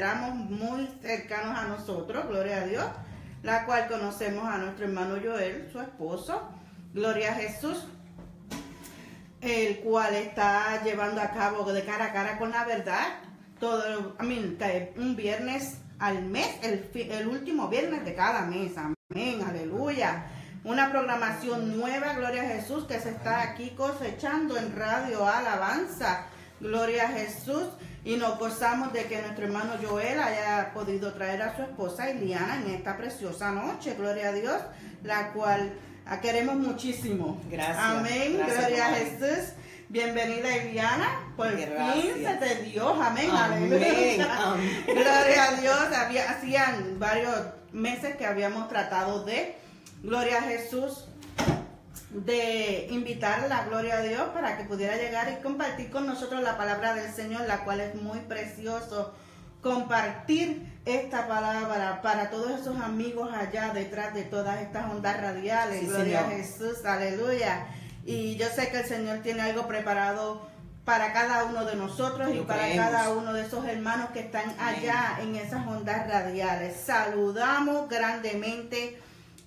Consideramos muy cercanos a nosotros, gloria a Dios, la cual conocemos a nuestro hermano Joel, su esposo, gloria a Jesús, el cual está llevando a cabo de cara a cara con la verdad, todo, I mean, un viernes al mes, el último viernes de cada mes, amén, aleluya. Una programación nueva, gloria a Jesús, que se está aquí cosechando en Radio Alabanza. Gloria a Jesús. Y nos gozamos de que nuestro hermano Joel haya podido traer a su esposa Iliana en esta preciosa noche. Gloria a Dios, la cual queremos muchísimo. Gracias, Amén. gracias, Gloria a. Jesús. Bienvenida Iliana. Por fin Gracias. se te dio. Amén. Amén, Aleluya. amén. Gloria a Dios. Había, hacían varios meses que habíamos tratado de, gloria a Jesús, de invitarla, gloria a Dios, para que pudiera llegar y compartir con nosotros la palabra del Señor, la cual es muy precioso. Compartir esta palabra para todos esos amigos allá detrás de todas estas ondas radiales. Sí, gloria a. Jesús, aleluya. Y yo sé que el Señor tiene algo preparado para cada uno de nosotros y para creemos. cada uno de esos hermanos que están allá en esas ondas radiales. Saludamos grandemente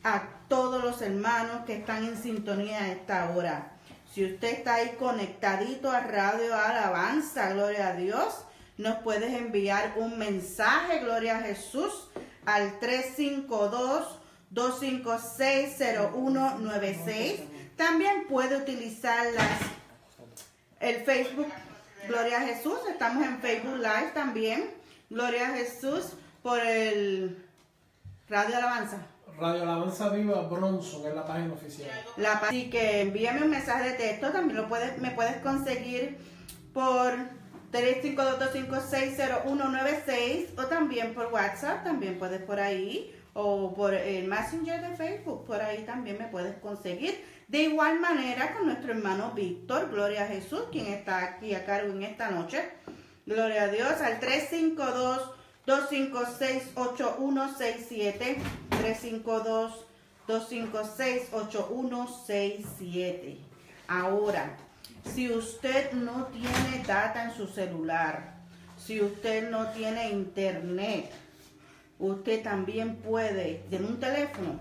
a todos los hermanos que están en sintonía a esta hora. Si usted está ahí conectadito a Radio Alabanza, gloria a Dios, nos puedes enviar un mensaje, gloria a Jesús, al 352-256-0196. También puede utilizar las el Facebook, Gloria a Jesús, estamos en Facebook Live también, Gloria a Jesús, por el Radio Alabanza. Radio Alabanza Viva Bronson es la página oficial. La, así que envíame un mensaje de texto, también lo puedes, me puedes conseguir por 352-256-0196 o también por WhatsApp, también puedes por ahí, o por el Messenger de Facebook, por ahí también me puedes conseguir. De igual manera con nuestro hermano Víctor, Gloria a Jesús, quien está aquí a cargo en esta noche. Gloria a Dios, al 352-256-8167, 352-256-8167. Ahora, si usted no tiene data en su celular, si usted no tiene internet, usted también puede, en un teléfono,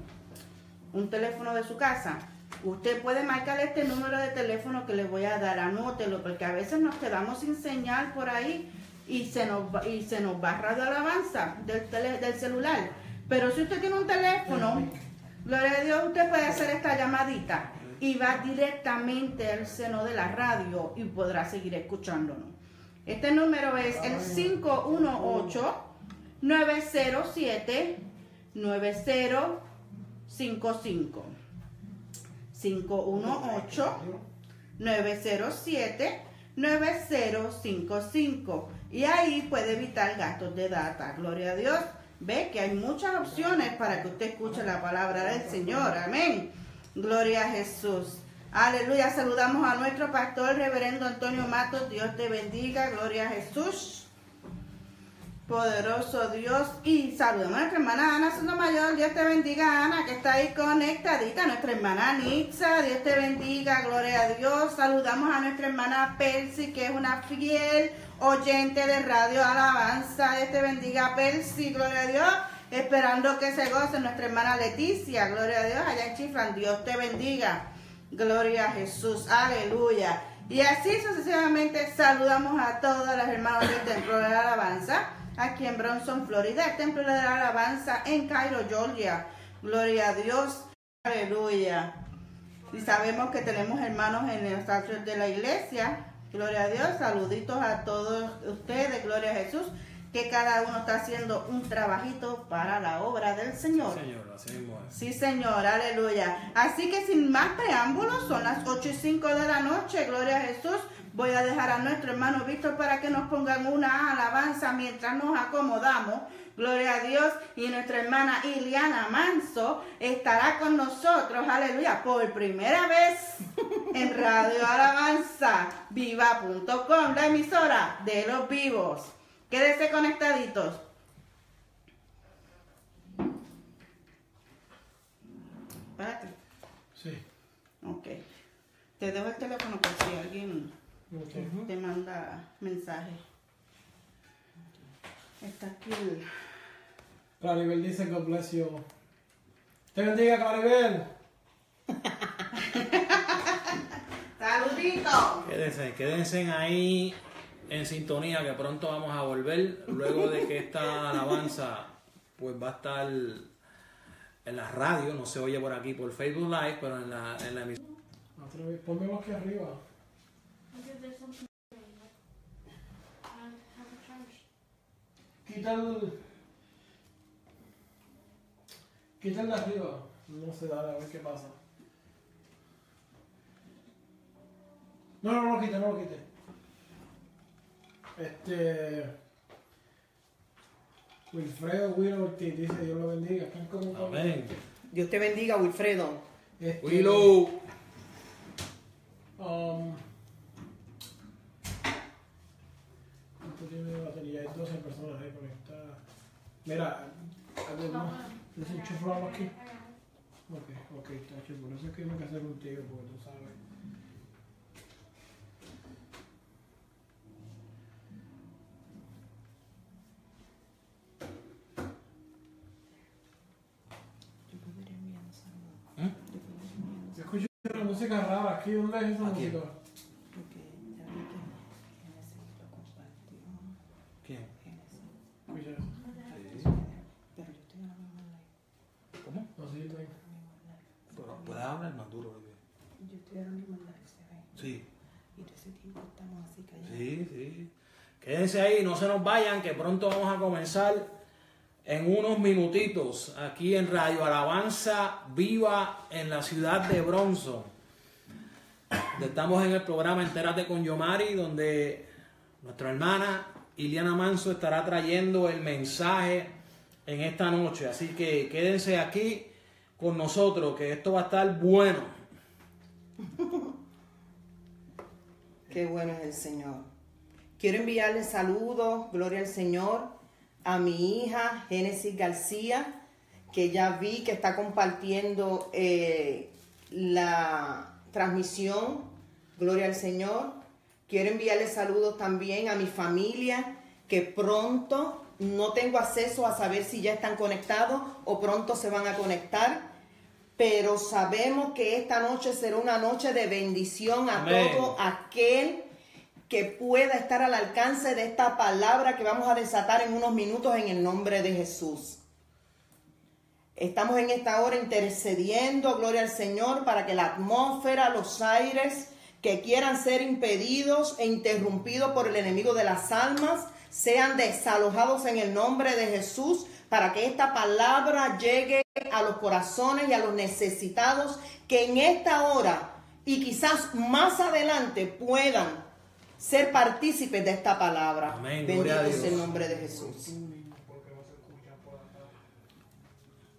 un teléfono de su casa, usted puede marcar este número de teléfono que le voy a dar, anótelo, porque a veces nos quedamos sin señal por ahí y se nos va, y se nos va Radio Alabanza del, tele- del celular. Pero si usted tiene un teléfono, gloria a Dios, usted puede hacer esta llamadita y va directamente al seno de la radio y podrá seguir escuchándonos. Este número es el 518 907 9055 518-907-9055. Y ahí puede evitar gastos de data. Gloria a Dios. Ve que hay muchas opciones para que usted escuche la palabra del Señor. Amén. Gloria a Jesús. Aleluya. Saludamos a nuestro pastor, reverendo Antonio Matos. Dios te bendiga. Gloria a Jesús. Poderoso Dios. Y saludamos a nuestra hermana Ana Sotomayor. Dios te bendiga, Ana, que está ahí conectadita. Nuestra hermana Nixa. Dios te bendiga. Gloria a Dios. Saludamos a nuestra hermana Percy, que es una fiel oyente de Radio Alabanza. Dios te bendiga, Percy. Gloria a Dios. Esperando que se goce nuestra hermana Leticia. Gloria a Dios. Allá en Chiflan. Dios te bendiga. Gloria a Jesús. Aleluya. Y así sucesivamente saludamos a todos los hermanos del Templo de la Alabanza, aquí en Bronson, Florida, el Templo de la Alabanza en Cairo, Georgia. Gloria a Dios. Aleluya. Y sabemos que tenemos hermanos en los altares de la iglesia. Gloria a Dios. Saluditos a todos ustedes. Gloria a Jesús. que cada uno está haciendo un trabajito para la obra del Señor. Señor, así mismo es. Sí, Señor, aleluya. Así que sin más preámbulos, son las 8 y 5 de la noche, gloria a Jesús. Voy a dejar a nuestro hermano Víctor para que nos pongan una alabanza mientras nos acomodamos. Gloria a Dios. Y nuestra hermana Iliana Manso estará con nosotros, aleluya, por primera vez en Radio Alabanza Viva.com, la emisora de los vivos. Quédese conectaditos. Espérate. Sí. Ok. Te dejo el teléfono por si alguien te manda mensaje. Está aquí el... Claribel dice, God bless you. Te bendiga, Claribel. ¡Saludito! Quédense, quédense ahí en sintonía que pronto vamos a volver luego de que esta alabanza pues va a estar en la radio, no se oye por aquí por Facebook Live, pero en la, en la vez, ponme aquí arriba. Quita el... Quita el de arriba. No sé, dale, a ver qué pasa. No, no, no lo quite, no lo quite. Este... Wilfredo Willow Ortiz dice, Dios lo bendiga. Están como... Amén. Dios te bendiga, Wilfredo. Este, Willow. Um, ¿Cuánto tiene de batería? Hay 12 personas ahí conectadas. Mira, además, desenchufamos aquí. Ok, ok, está hecho. Por eso es que tengo que hacer contigo, porque tú sabes. ¿Eh? Yo escucho una música rara aquí. ¿Dónde es esa música? ¿Quién? Escucha eso. ¿Cómo? No, sí, está ahí. Puedes hablar más duro. bebé. Yo estoy live, se ve. Sí. Y de ese tiempo estamos así callados. Sí, sí. Quédense ahí, no se nos vayan, que pronto vamos a comenzar en unos minutitos aquí en Radio Alabanza Viva en la ciudad de Bronson. Estamos en el programa Entérate con Yomari, donde nuestra hermana Iliana Manso estará trayendo el mensaje en esta noche. Así que quédense aquí con nosotros, que esto va a estar bueno. Qué bueno es el Señor. Quiero enviarle saludos, gloria al Señor, a mi hija Génesis García, que ya vi que está compartiendo eh, la transmisión, gloria al Señor. Quiero enviarle saludos también a mi familia, que pronto no tengo acceso a saber si ya están conectados o pronto se van a conectar. Pero sabemos que esta noche será una noche de bendición a Amén. todo aquel que pueda estar al alcance de esta palabra que vamos a desatar en unos minutos en el nombre de Jesús. Estamos en esta hora intercediendo, gloria al Señor, para que la atmósfera, los aires que quieran ser impedidos e interrumpidos por el enemigo de las almas sean desalojados en el nombre de Jesús, para que esta palabra llegue a los corazones y a los necesitados que en esta hora y quizás más adelante puedan ser partícipes de esta palabra. Amén, Bendito gloria a es Dios. el nombre de Jesús.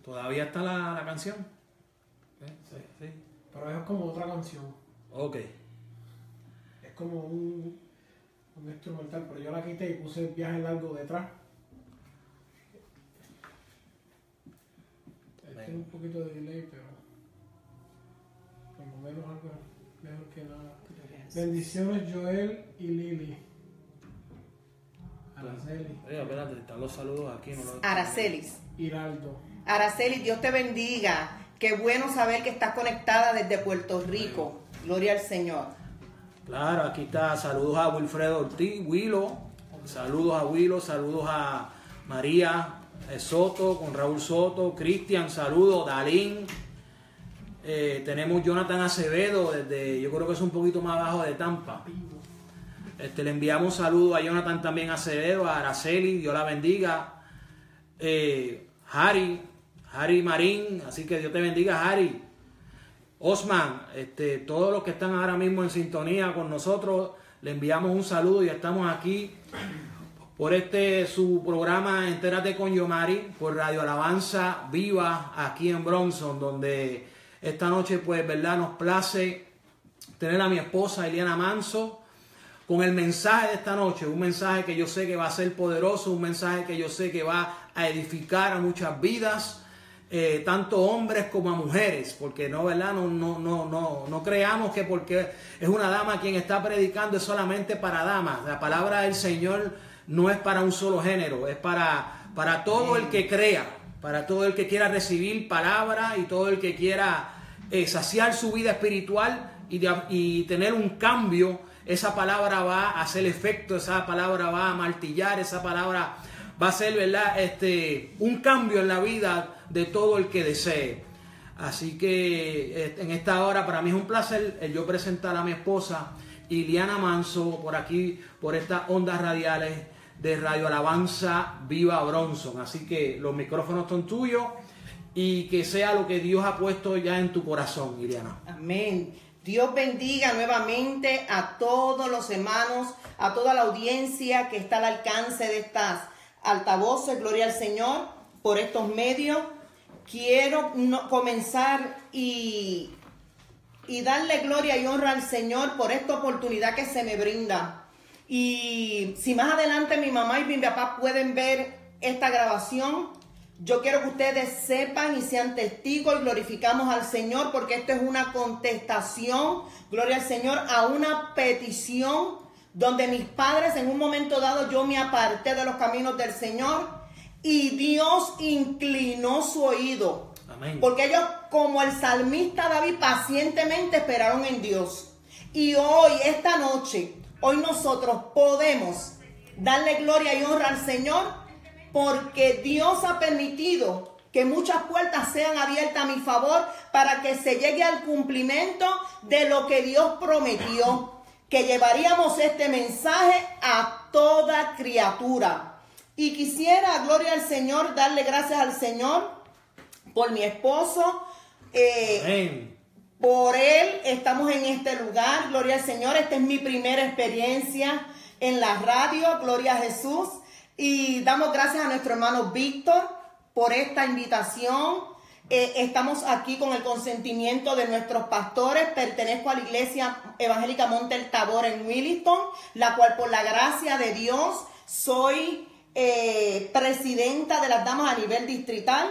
¿Todavía está la, la canción? Sí, sí. Pero es como otra canción. Ok. Es como un, un instrumental, pero yo la quité y puse el viaje largo detrás. Un poquito de delay, pero por lo menos algo mejor que nada. Bendiciones Joel y Lili. Araceli, Oye, espérate, están los saludos aquí. No lo- Aracelis. Hiraldo. Araceli, Dios te bendiga. Qué bueno saber que estás conectada desde Puerto Rico. Gloria al Señor. Claro, aquí está. Saludos a Wilfredo Ortiz, Willo. Saludos a Willo, saludos a María Soto, con Raúl Soto, Cristian, saludos, Dalín. Eh, tenemos Jonathan Acevedo desde, yo creo que es un poquito más abajo de Tampa. Este, le enviamos un saludo a Jonathan también Acevedo, a Araceli, Dios la bendiga. Eh, Harry, Harry Marín, así que Dios te bendiga, Harry. Osman, este, todos los que están ahora mismo en sintonía con nosotros, le enviamos un saludo y estamos aquí por este su programa Entérate con Yomari, por Radio Alabanza Viva, aquí en Bronson, donde esta noche, pues, verdad, nos place tener a mi esposa Eliana Manso con el mensaje de esta noche, un mensaje que yo sé que va a ser poderoso, un mensaje que yo sé que va a edificar a muchas vidas, eh, tanto hombres como a mujeres, porque no, ¿verdad? No, no, no, no, no creamos que porque es una dama quien está predicando es solamente para damas. La palabra del Señor no es para un solo género, es para, para todo el que crea, para todo el que quiera recibir palabra y todo el que quiera eh, saciar su vida espiritual y, y tener un cambio esa palabra va a hacer efecto, esa palabra va a martillar, esa palabra va a ser, ¿verdad? Este, un cambio en la vida de todo el que desee. Así que este, en esta hora para mí es un placer yo presentar a mi esposa Iliana Manso por aquí, por estas ondas radiales de Radio Alabanza Viva Bronson. Así que los micrófonos son tuyos y que sea lo que Dios ha puesto ya en tu corazón, Iliana. Amén. Dios bendiga nuevamente a todos los hermanos, a toda la audiencia que está al alcance de estas altavoces. Gloria al Señor por estos medios. Quiero comenzar y, y darle gloria y honra al Señor por esta oportunidad que se me brinda. Y si más adelante mi mamá y mi papá pueden ver esta grabación, yo quiero que ustedes sepan y sean testigos y glorificamos al Señor porque esto es una contestación, gloria al Señor, a una petición donde mis padres en un momento dado yo me aparté de los caminos del Señor y Dios inclinó su oído. Porque ellos, como el salmista David, pacientemente esperaron en Dios. Y hoy, esta noche, hoy nosotros podemos darle gloria y honra al Señor porque Dios ha permitido que muchas puertas sean abiertas a mi favor para que se llegue al cumplimiento de lo que Dios prometió, que llevaríamos este mensaje a toda criatura. Y quisiera, gloria al Señor, darle gracias al Señor por mi esposo. Eh, por él estamos en este lugar, gloria al Señor. Esta es mi primera experiencia en la radio, gloria a Jesús. Y damos gracias a nuestro hermano Víctor por esta invitación. Eh, estamos aquí con el consentimiento de nuestros pastores. Pertenezco a la Iglesia Evangélica Monte el Tabor en Williston, la cual por la gracia de Dios soy eh, presidenta de las damas a nivel distrital.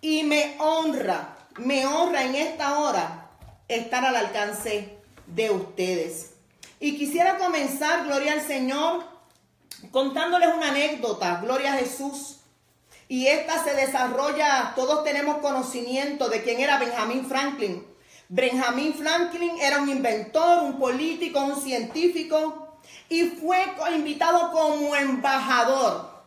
Y me honra, me honra en esta hora estar al alcance de ustedes. Y quisiera comenzar, gloria al Señor, contándoles una anécdota, gloria a Jesús. Y esta se desarrolla, todos tenemos conocimiento de quién era Benjamin Franklin. Benjamin Franklin era un inventor, un político, un científico y fue invitado como embajador,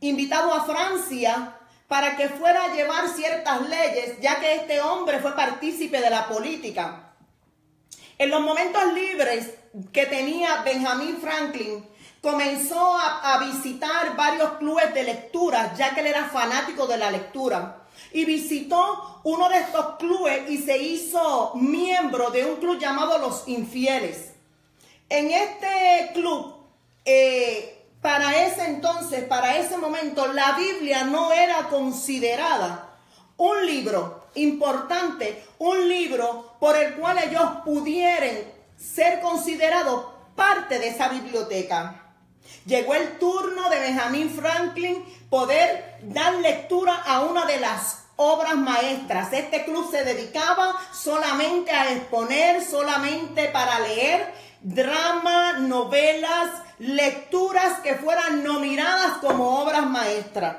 invitado a Francia para que fuera a llevar ciertas leyes, ya que este hombre fue partícipe de la política. En los momentos libres que tenía Benjamin Franklin, comenzó a, visitar varios clubes de lectura, ya que él era fanático de la lectura. Y visitó uno de estos clubes y se hizo miembro de un club llamado Los Infieles. En este club, eh, para ese entonces, para ese momento, la Biblia no era considerada un libro importante, un libro por el cual ellos pudieran ser considerados parte de esa biblioteca. Llegó el turno de Benjamin Franklin poder dar lectura a una de las obras maestras. Este club se dedicaba solamente a exponer, solamente para leer drama, novelas, lecturas que fueran nominadas como obras maestras.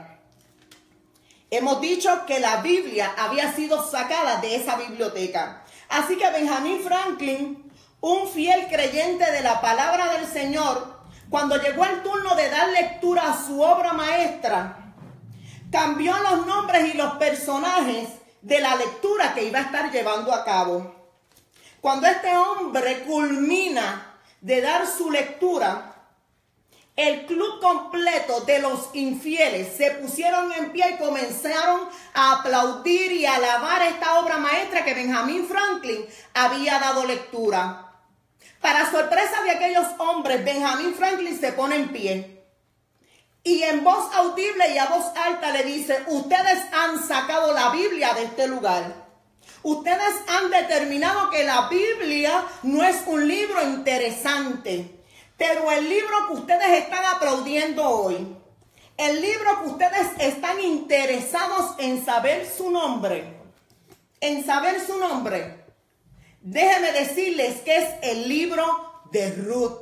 Hemos dicho que la Biblia había sido sacada de esa biblioteca. Así que Benjamin Franklin, un fiel creyente de la palabra del Señor, cuando llegó el turno de dar lectura a su obra maestra, cambió los nombres y los personajes de la lectura que iba a estar llevando a cabo. Cuando este hombre culmina de dar su lectura, el club completo de los infieles se pusieron en pie y comenzaron a aplaudir y alabar esta obra maestra que Benjamin Franklin había dado lectura. Para sorpresa de aquellos hombres, Benjamin Franklin se pone en pie y en voz audible y a voz alta le dice, ustedes han sacado la Biblia de este lugar. Ustedes han determinado que la Biblia no es un libro interesante. Pero el libro que ustedes están aplaudiendo hoy, el libro que ustedes están interesados en saber su nombre, en saber su nombre, déjenme decirles que es el libro de Ruth.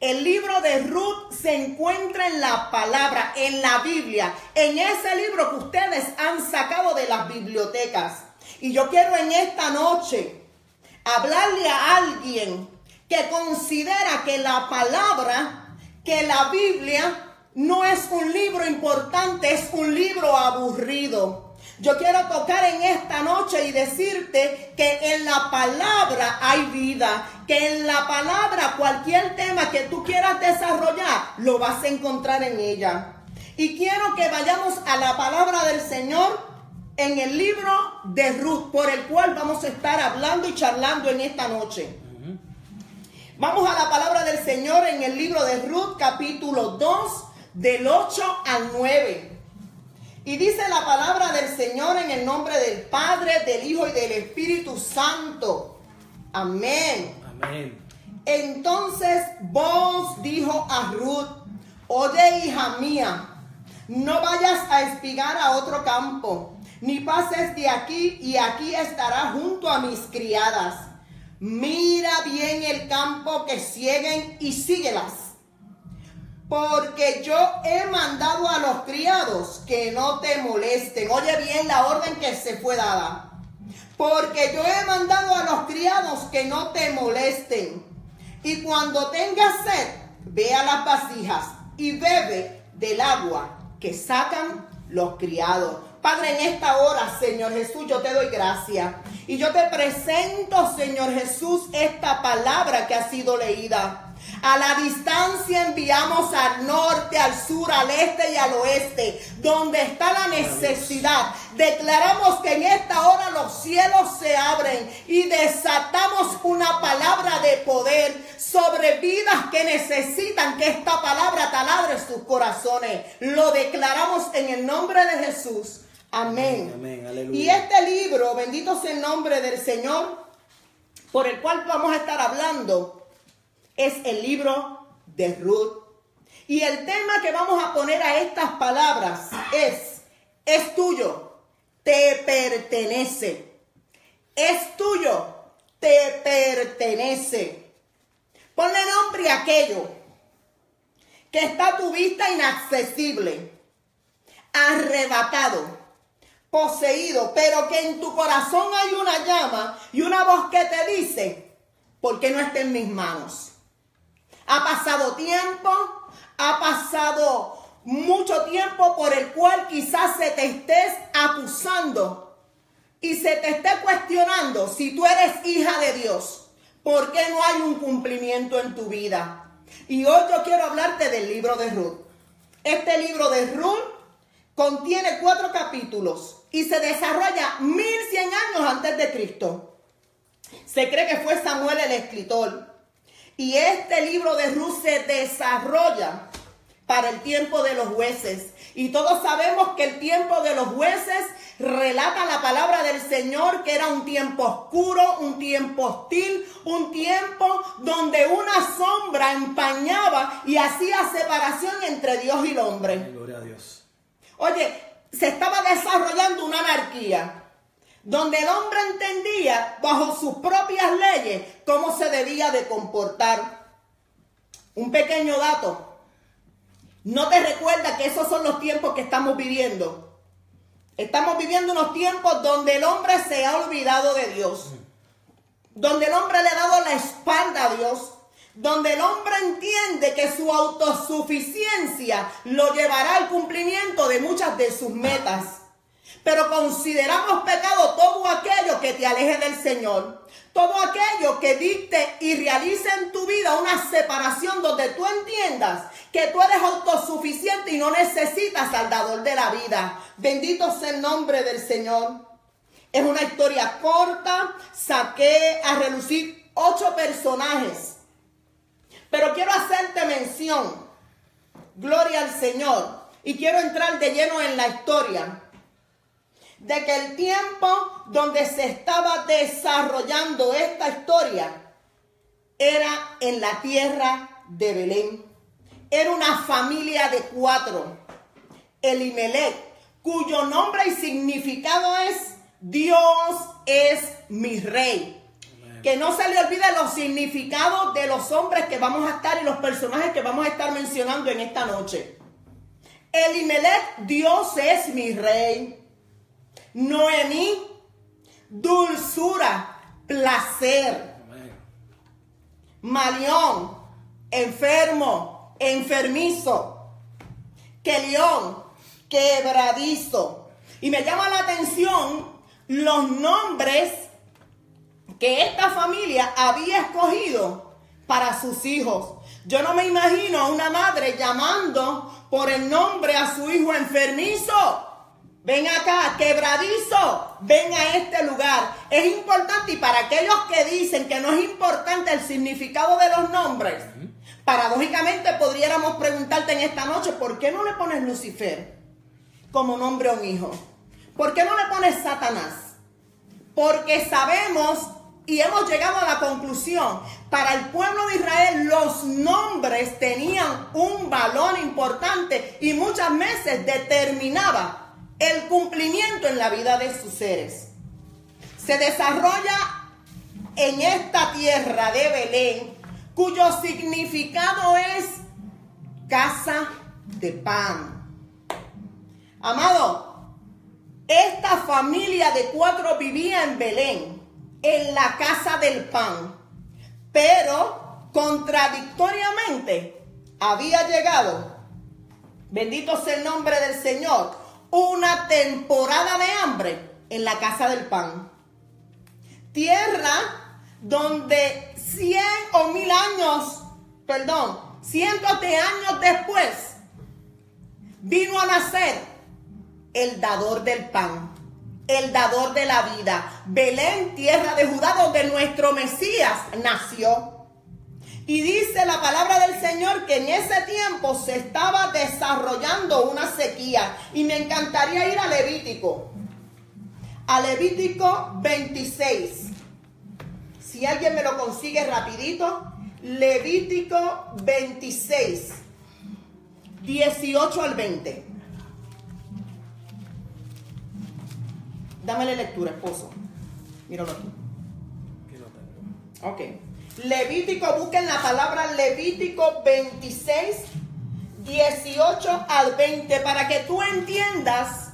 El libro de Ruth se encuentra en la palabra, en la Biblia, en ese libro que ustedes han sacado de las bibliotecas. Y yo quiero en esta noche hablarle a alguien que considera que la palabra, que la Biblia no es un libro importante, es un libro aburrido. Yo quiero tocar en esta noche y decirte que en la palabra hay vida, que en la palabra cualquier tema que tú quieras desarrollar, lo vas a encontrar en ella. Y quiero que vayamos a la palabra del Señor en el libro de Ruth, por el cual vamos a estar hablando y charlando en esta noche. Vamos a la palabra del Señor en el libro de Ruth, capítulo 2, del 8 al 9. Y dice la palabra del Señor en el nombre del Padre, del Hijo y del Espíritu Santo. Amén. Amén. Entonces vos dijo a Ruth, oye hija mía, no vayas a espigar a otro campo, ni pases de aquí y aquí estará junto a mis criadas Mira bien el campo que siguen y síguelas. Porque yo he mandado a los criados que no te molesten. Oye bien la orden que se fue dada. Porque yo he mandado a los criados que no te molesten. Y cuando tengas sed, ve a las vasijas y bebe del agua que sacan los criados. Padre, en esta hora, Señor Jesús, yo te doy gracias. Y yo te presento, Señor Jesús, esta palabra que ha sido leída. A la distancia enviamos al norte, al sur, al este y al oeste, donde está la necesidad. Declaramos que en esta hora los cielos se abren y desatamos una palabra de poder sobre vidas que necesitan que esta palabra taladre sus corazones. Lo declaramos en el nombre de Jesús. Amén. y este libro, bendito sea el nombre del Señor, por el cual vamos a estar hablando, es el libro de Ruth. Y el tema que vamos a poner a estas palabras es, es tuyo, te pertenece. Es tuyo, te pertenece. Ponle nombre a aquello que está a tu vista inaccesible, arrebatado poseído, pero que en tu corazón hay una llama y una voz que te dice, ¿por qué no está en mis manos? Ha pasado tiempo, ha pasado mucho tiempo por el cual quizás se te estés acusando y se te esté cuestionando si tú eres hija de Dios, ¿por qué no hay un cumplimiento en tu vida? Y hoy yo quiero hablarte del libro de Ruth. Este libro de Ruth contiene cuatro capítulos y se desarrolla 1100 años antes de Cristo. Se cree que fue Samuel el escritor. Y este libro de Ruth se desarrolla para el tiempo de los jueces. Y todos sabemos que el tiempo de los jueces relata la palabra del Señor que era un tiempo oscuro, un tiempo hostil, un tiempo donde una sombra empañaba y hacía separación entre Dios y el hombre. Gloria a Dios. Oye, se estaba desarrollando una anarquía donde el hombre entendía bajo sus propias leyes cómo se debía de comportar. Un pequeño dato. ¿No te recuerda que esos son los tiempos que estamos viviendo? Estamos viviendo unos tiempos donde el hombre se ha olvidado de Dios. Donde el hombre le ha dado la espalda a Dios donde el hombre entiende que su autosuficiencia lo llevará al cumplimiento de muchas de sus metas. Pero consideramos pecado todo aquello que te aleje del Señor. Todo aquello que dicte y realice en tu vida una separación donde tú entiendas que tú eres autosuficiente y no necesitas al dador de la vida. Bendito sea el nombre del Señor. Es una historia corta. Saqué a relucir ocho personajes. Pero quiero hacerte mención. Gloria al Señor. Y quiero entrar de lleno en la historia de que el tiempo donde se estaba desarrollando esta historia era en la tierra de Belén. Era una familia de cuatro. Elimelech, cuyo nombre y significado es Dios es mi rey. Que no se le olvide los significados de los hombres que vamos a estar y los personajes que vamos a estar mencionando en esta noche. Elimelech, Dios es mi rey. Noemí, dulzura, placer. Malión, enfermo, enfermizo. Kelión, quebradizo. Y me llama la atención los nombres que esta familia había escogido para sus hijos. Yo no me imagino a una madre llamando por el nombre a su hijo enfermizo. Ven acá, quebradizo, ven a este lugar. Es importante y para aquellos que dicen que no es importante el significado de los nombres, paradójicamente podríamos preguntarte en esta noche, ¿por qué no le pones Lucifer como nombre a un hijo? ¿Por qué no le pones Satanás? Porque sabemos y hemos llegado a la conclusión, para el pueblo de Israel los nombres tenían un valor importante y muchas veces determinaba el cumplimiento en la vida de sus seres. Se desarrolla en esta tierra de Belén, cuyo significado es casa de pan. Amado, esta familia de cuatro vivía en Belén, en la casa del pan, pero contradictoriamente había llegado, bendito sea el nombre del Señor, una temporada de hambre en la casa del pan. Tierra donde cien o mil años, perdón, cientos de años después, vino a nacer el dador del pan, el dador de la vida. Belén, tierra de Judá, donde nuestro Mesías nació. Y dice la palabra del Señor que en ese tiempo se estaba desarrollando una sequía. Y me encantaría ir a Levítico. A Levítico 26. Si alguien me lo consigue rapidito. Levítico 26. 18 al 20. Dámele lectura, esposo. Míralo aquí. Ok. Levítico, busquen la palabra Levítico 26, 18 al 20, para que tú entiendas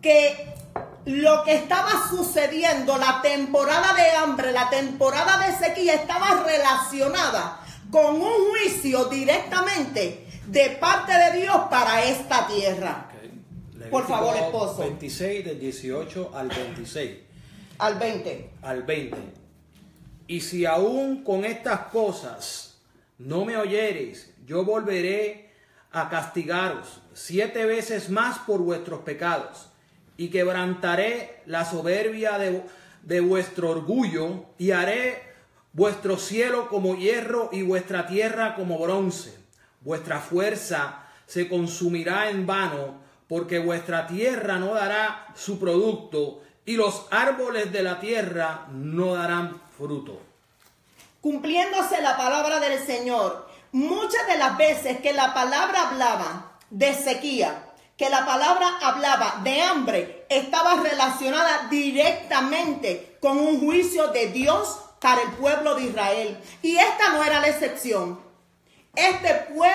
que lo que estaba sucediendo, la temporada de hambre, la temporada de sequía, estaba relacionada con un juicio directamente de parte de Dios para esta tierra. Por favor, esposo. 26 del 18 al 26. Al 20. Al 20. Y si aún con estas cosas no me oyereis, yo volveré a castigaros siete veces más por vuestros pecados, y quebrantaré la soberbia de, de vuestro orgullo, y haré vuestro cielo como hierro y vuestra tierra como bronce. Vuestra fuerza se consumirá en vano, porque vuestra tierra no dará su producto, y los árboles de la tierra no darán fruto. Cumpliéndose la palabra del Señor, muchas de las veces que la palabra hablaba de sequía, que la palabra hablaba de hambre, estaba relacionada directamente con un juicio de Dios para el pueblo de Israel. Y esta no era la excepción. Este pueblo,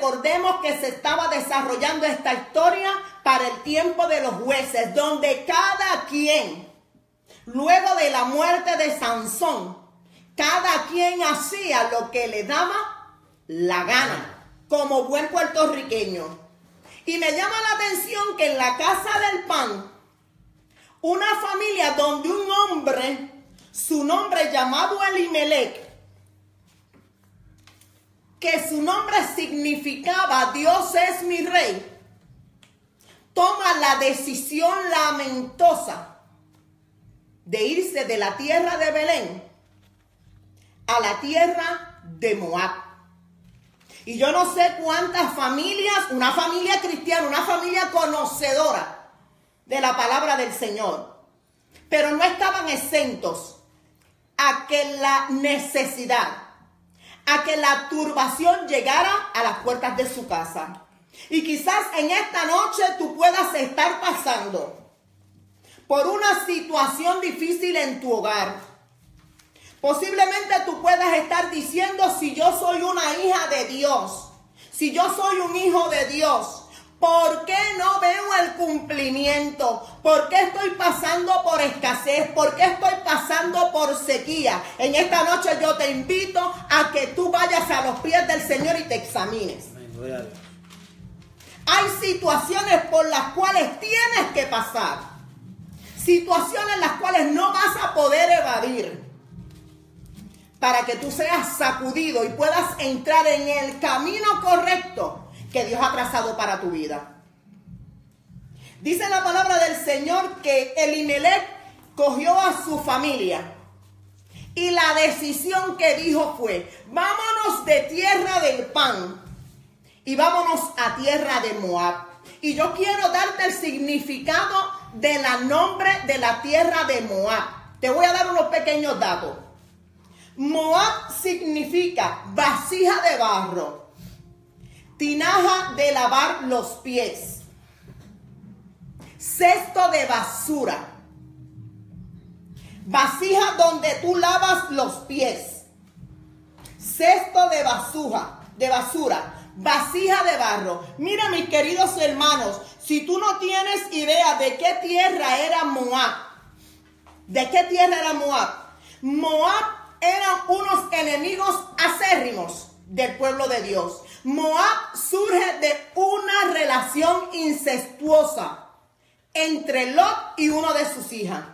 recordemos que se estaba desarrollando esta historia para el tiempo de los jueces, donde cada quien, luego de la muerte de Sansón, cada quien hacía lo que le daba la gana, como buen puertorriqueño. Y me llama la atención que en la casa del pan, una familia donde un hombre, su nombre llamado Elimelech, que su nombre significaba Dios es mi rey, toma la decisión lamentosa de irse de la tierra de Belén a la tierra de Moab. Y yo no sé cuántas familias, una familia cristiana, una familia conocedora de la palabra del Señor, pero no estaban exentos a que la necesidad, a que la turbación llegara a las puertas de su casa. Y quizás en esta noche tú puedas estar pasando por una situación difícil en tu hogar. Posiblemente tú puedas estar diciendo si yo soy una hija de Dios, si yo soy un hijo de Dios, ¿Por qué no veo el cumplimiento? ¿Por qué estoy pasando por escasez? ¿Por qué estoy pasando por sequía? En esta noche yo te invito a que tú vayas a los pies del Señor y te examines. Hay situaciones por las cuales tienes que pasar. Situaciones las cuales no vas a poder evadir. Para que tú seas sacudido y puedas entrar en el camino correcto que Dios ha trazado para tu vida. Dice la palabra del Señor que Elimelech cogió a su familia y la decisión que dijo fue, vámonos de tierra del pan y vámonos a tierra de Moab. Y yo quiero darte el significado de la nombre de la tierra de Moab. Te voy a dar unos pequeños datos. Moab significa vasija de barro tinaja de lavar los pies, cesto de basura, vasija donde tú lavas los pies, cesto de basura, de basura, vasija de barro. Mira mis queridos hermanos, si tú no tienes idea de qué tierra era Moab, de qué tierra era Moab, Moab eran unos enemigos acérrimos del pueblo de Dios. Moab surge de una relación incestuosa entre Lot y uno de sus hijas.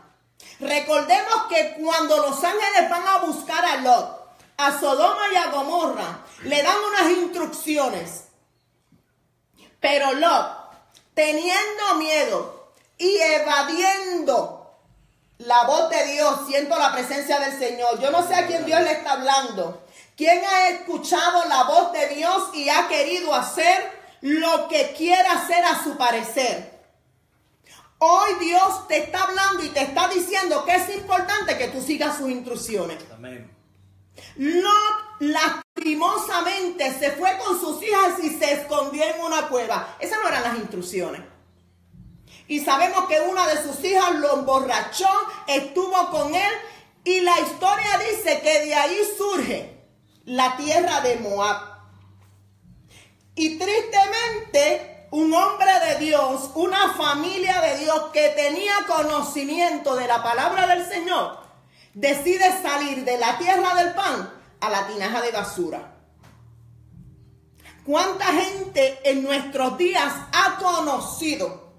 Recordemos que cuando los ángeles van a buscar a Lot, a Sodoma y a Gomorra, le dan unas instrucciones. Pero Lot, teniendo miedo y evadiendo la voz de Dios, siento la presencia del Señor. Yo no sé a quién Dios le está hablando. ¿Quién ha escuchado la voz de Dios y ha querido hacer lo que quiera hacer a su parecer? Hoy Dios te está hablando y te está diciendo que es importante que tú sigas sus instrucciones. Amén. Lot lastimosamente se fue con sus hijas y se escondió en una cueva. Esas no eran las instrucciones. Y sabemos que una de sus hijas lo emborrachó, estuvo con él y la historia dice que de ahí surge la tierra de Moab. Y tristemente, un hombre de Dios, una familia de Dios que tenía conocimiento de la palabra del Señor, decide salir de la tierra del pan a la tinaja de basura. ¿Cuánta gente en nuestros días ha conocido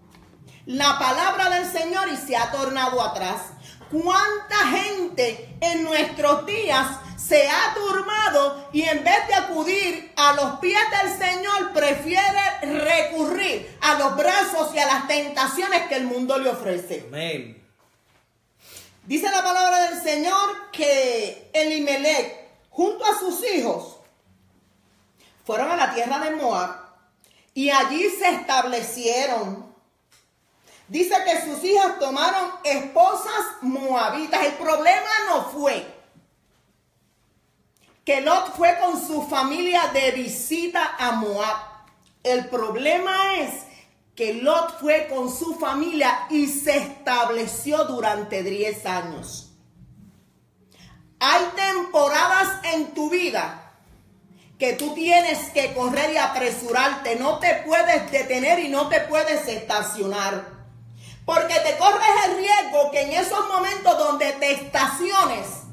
la palabra del Señor y se ha tornado atrás? ¿Cuánta gente en nuestros días se ha turmado y en vez de acudir a los pies del Señor, prefiere recurrir a los brazos y a las tentaciones que el mundo le ofrece. Amén. Dice la palabra del Señor que Elimelech, junto a sus hijos, fueron a la tierra de Moab y allí se establecieron. Dice que sus hijas tomaron esposas moabitas. El problema no fue que Lot fue con su familia de visita a Moab. El problema es que Lot fue con su familia y se estableció durante 10 años. Hay temporadas en tu vida que tú tienes que correr y apresurarte. No te puedes detener y no te puedes estacionar. Porque te corres el riesgo que en esos momentos donde te estaciones,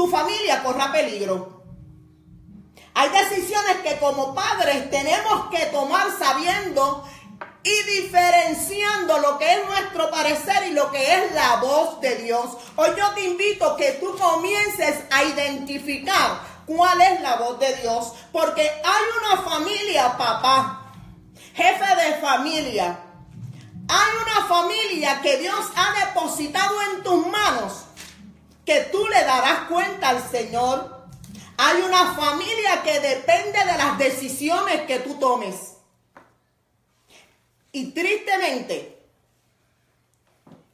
tu familia corra peligro. Hay decisiones que como padres tenemos que tomar sabiendo y diferenciando lo que es nuestro parecer y lo que es la voz de Dios. Hoy yo te invito que tú comiences a identificar cuál es la voz de Dios, porque hay una familia, papá, jefe de familia, hay una familia que Dios ha depositado en tus manos, que tú le darás cuenta al Señor. Hay una familia que depende de las decisiones que tú tomes. Y tristemente,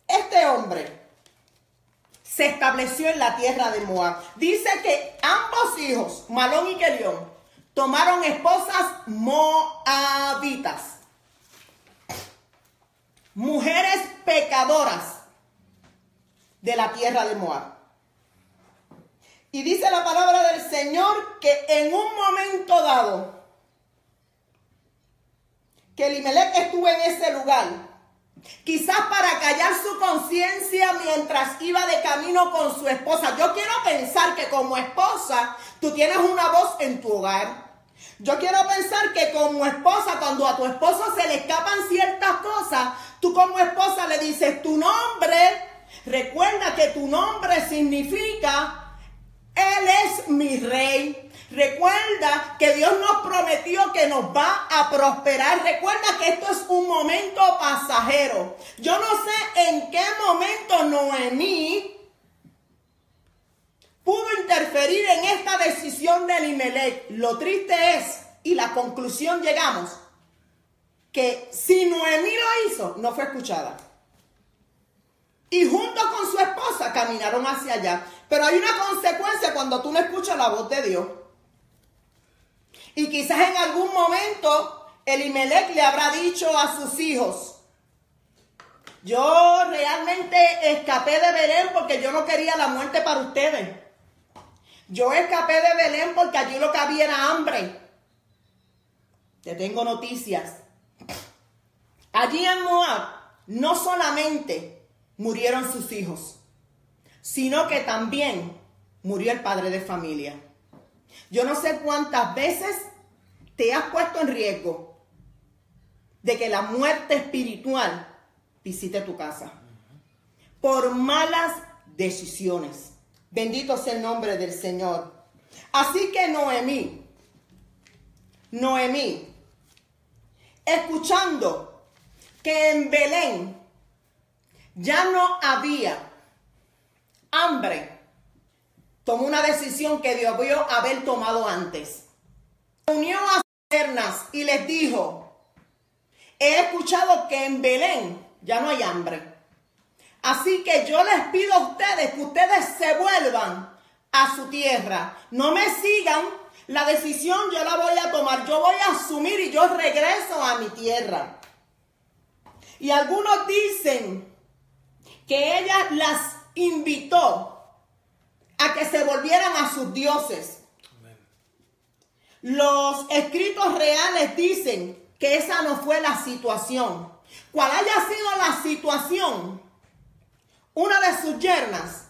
este hombre se estableció en la tierra de Moab. Dice que ambos hijos, Malón y Kelión, tomaron esposas moabitas, mujeres pecadoras de la tierra de Moab. Y dice la palabra del Señor que en un momento dado, que Elimelech estuvo en ese lugar, quizás para callar su conciencia mientras iba de camino con su esposa. Yo quiero pensar que como esposa tú tienes una voz en tu hogar. Yo quiero pensar que como esposa, cuando a tu esposo se le escapan ciertas cosas, tú como esposa le dices tu nombre. Recuerda que tu nombre significa, Él es mi rey. Recuerda que Dios nos prometió que nos va a prosperar. Recuerda que esto es un momento pasajero. Yo no sé en qué momento Noemí pudo interferir en esta decisión de Elimelech. Lo triste es, y la conclusión llegamos, que si Noemí lo hizo, no fue escuchada. Y junto con su esposa caminaron hacia allá. Pero hay una consecuencia cuando tú no escuchas la voz de Dios. Y quizás en algún momento Elimelech le habrá dicho a sus hijos, yo realmente escapé de Belén porque yo no quería la muerte para ustedes. Yo escapé de Belén porque allí lo que había era hambre. Te tengo noticias. Allí en Moab no solamente murieron sus hijos, sino que también murió el padre de familia. Yo no sé cuántas veces te has puesto en riesgo de que la muerte espiritual visite tu casa por malas decisiones. Bendito sea el nombre del Señor. Así que Noemí, Noemí, escuchando que en Belén ya no había hambre, tomó una decisión que debió haber tomado antes. Unió a sus y les dijo, he escuchado que en Belén ya no hay hambre. Así que yo les pido a ustedes que ustedes se vuelvan a su tierra. No me sigan. La decisión yo la voy a tomar. Yo voy a asumir y yo regreso a mi tierra. Y algunos dicen que ella las invitó a que se volvieran a sus dioses. Los escritos reales dicen que esa no fue la situación. ¿Cuál haya sido la situación? Una de sus yernas,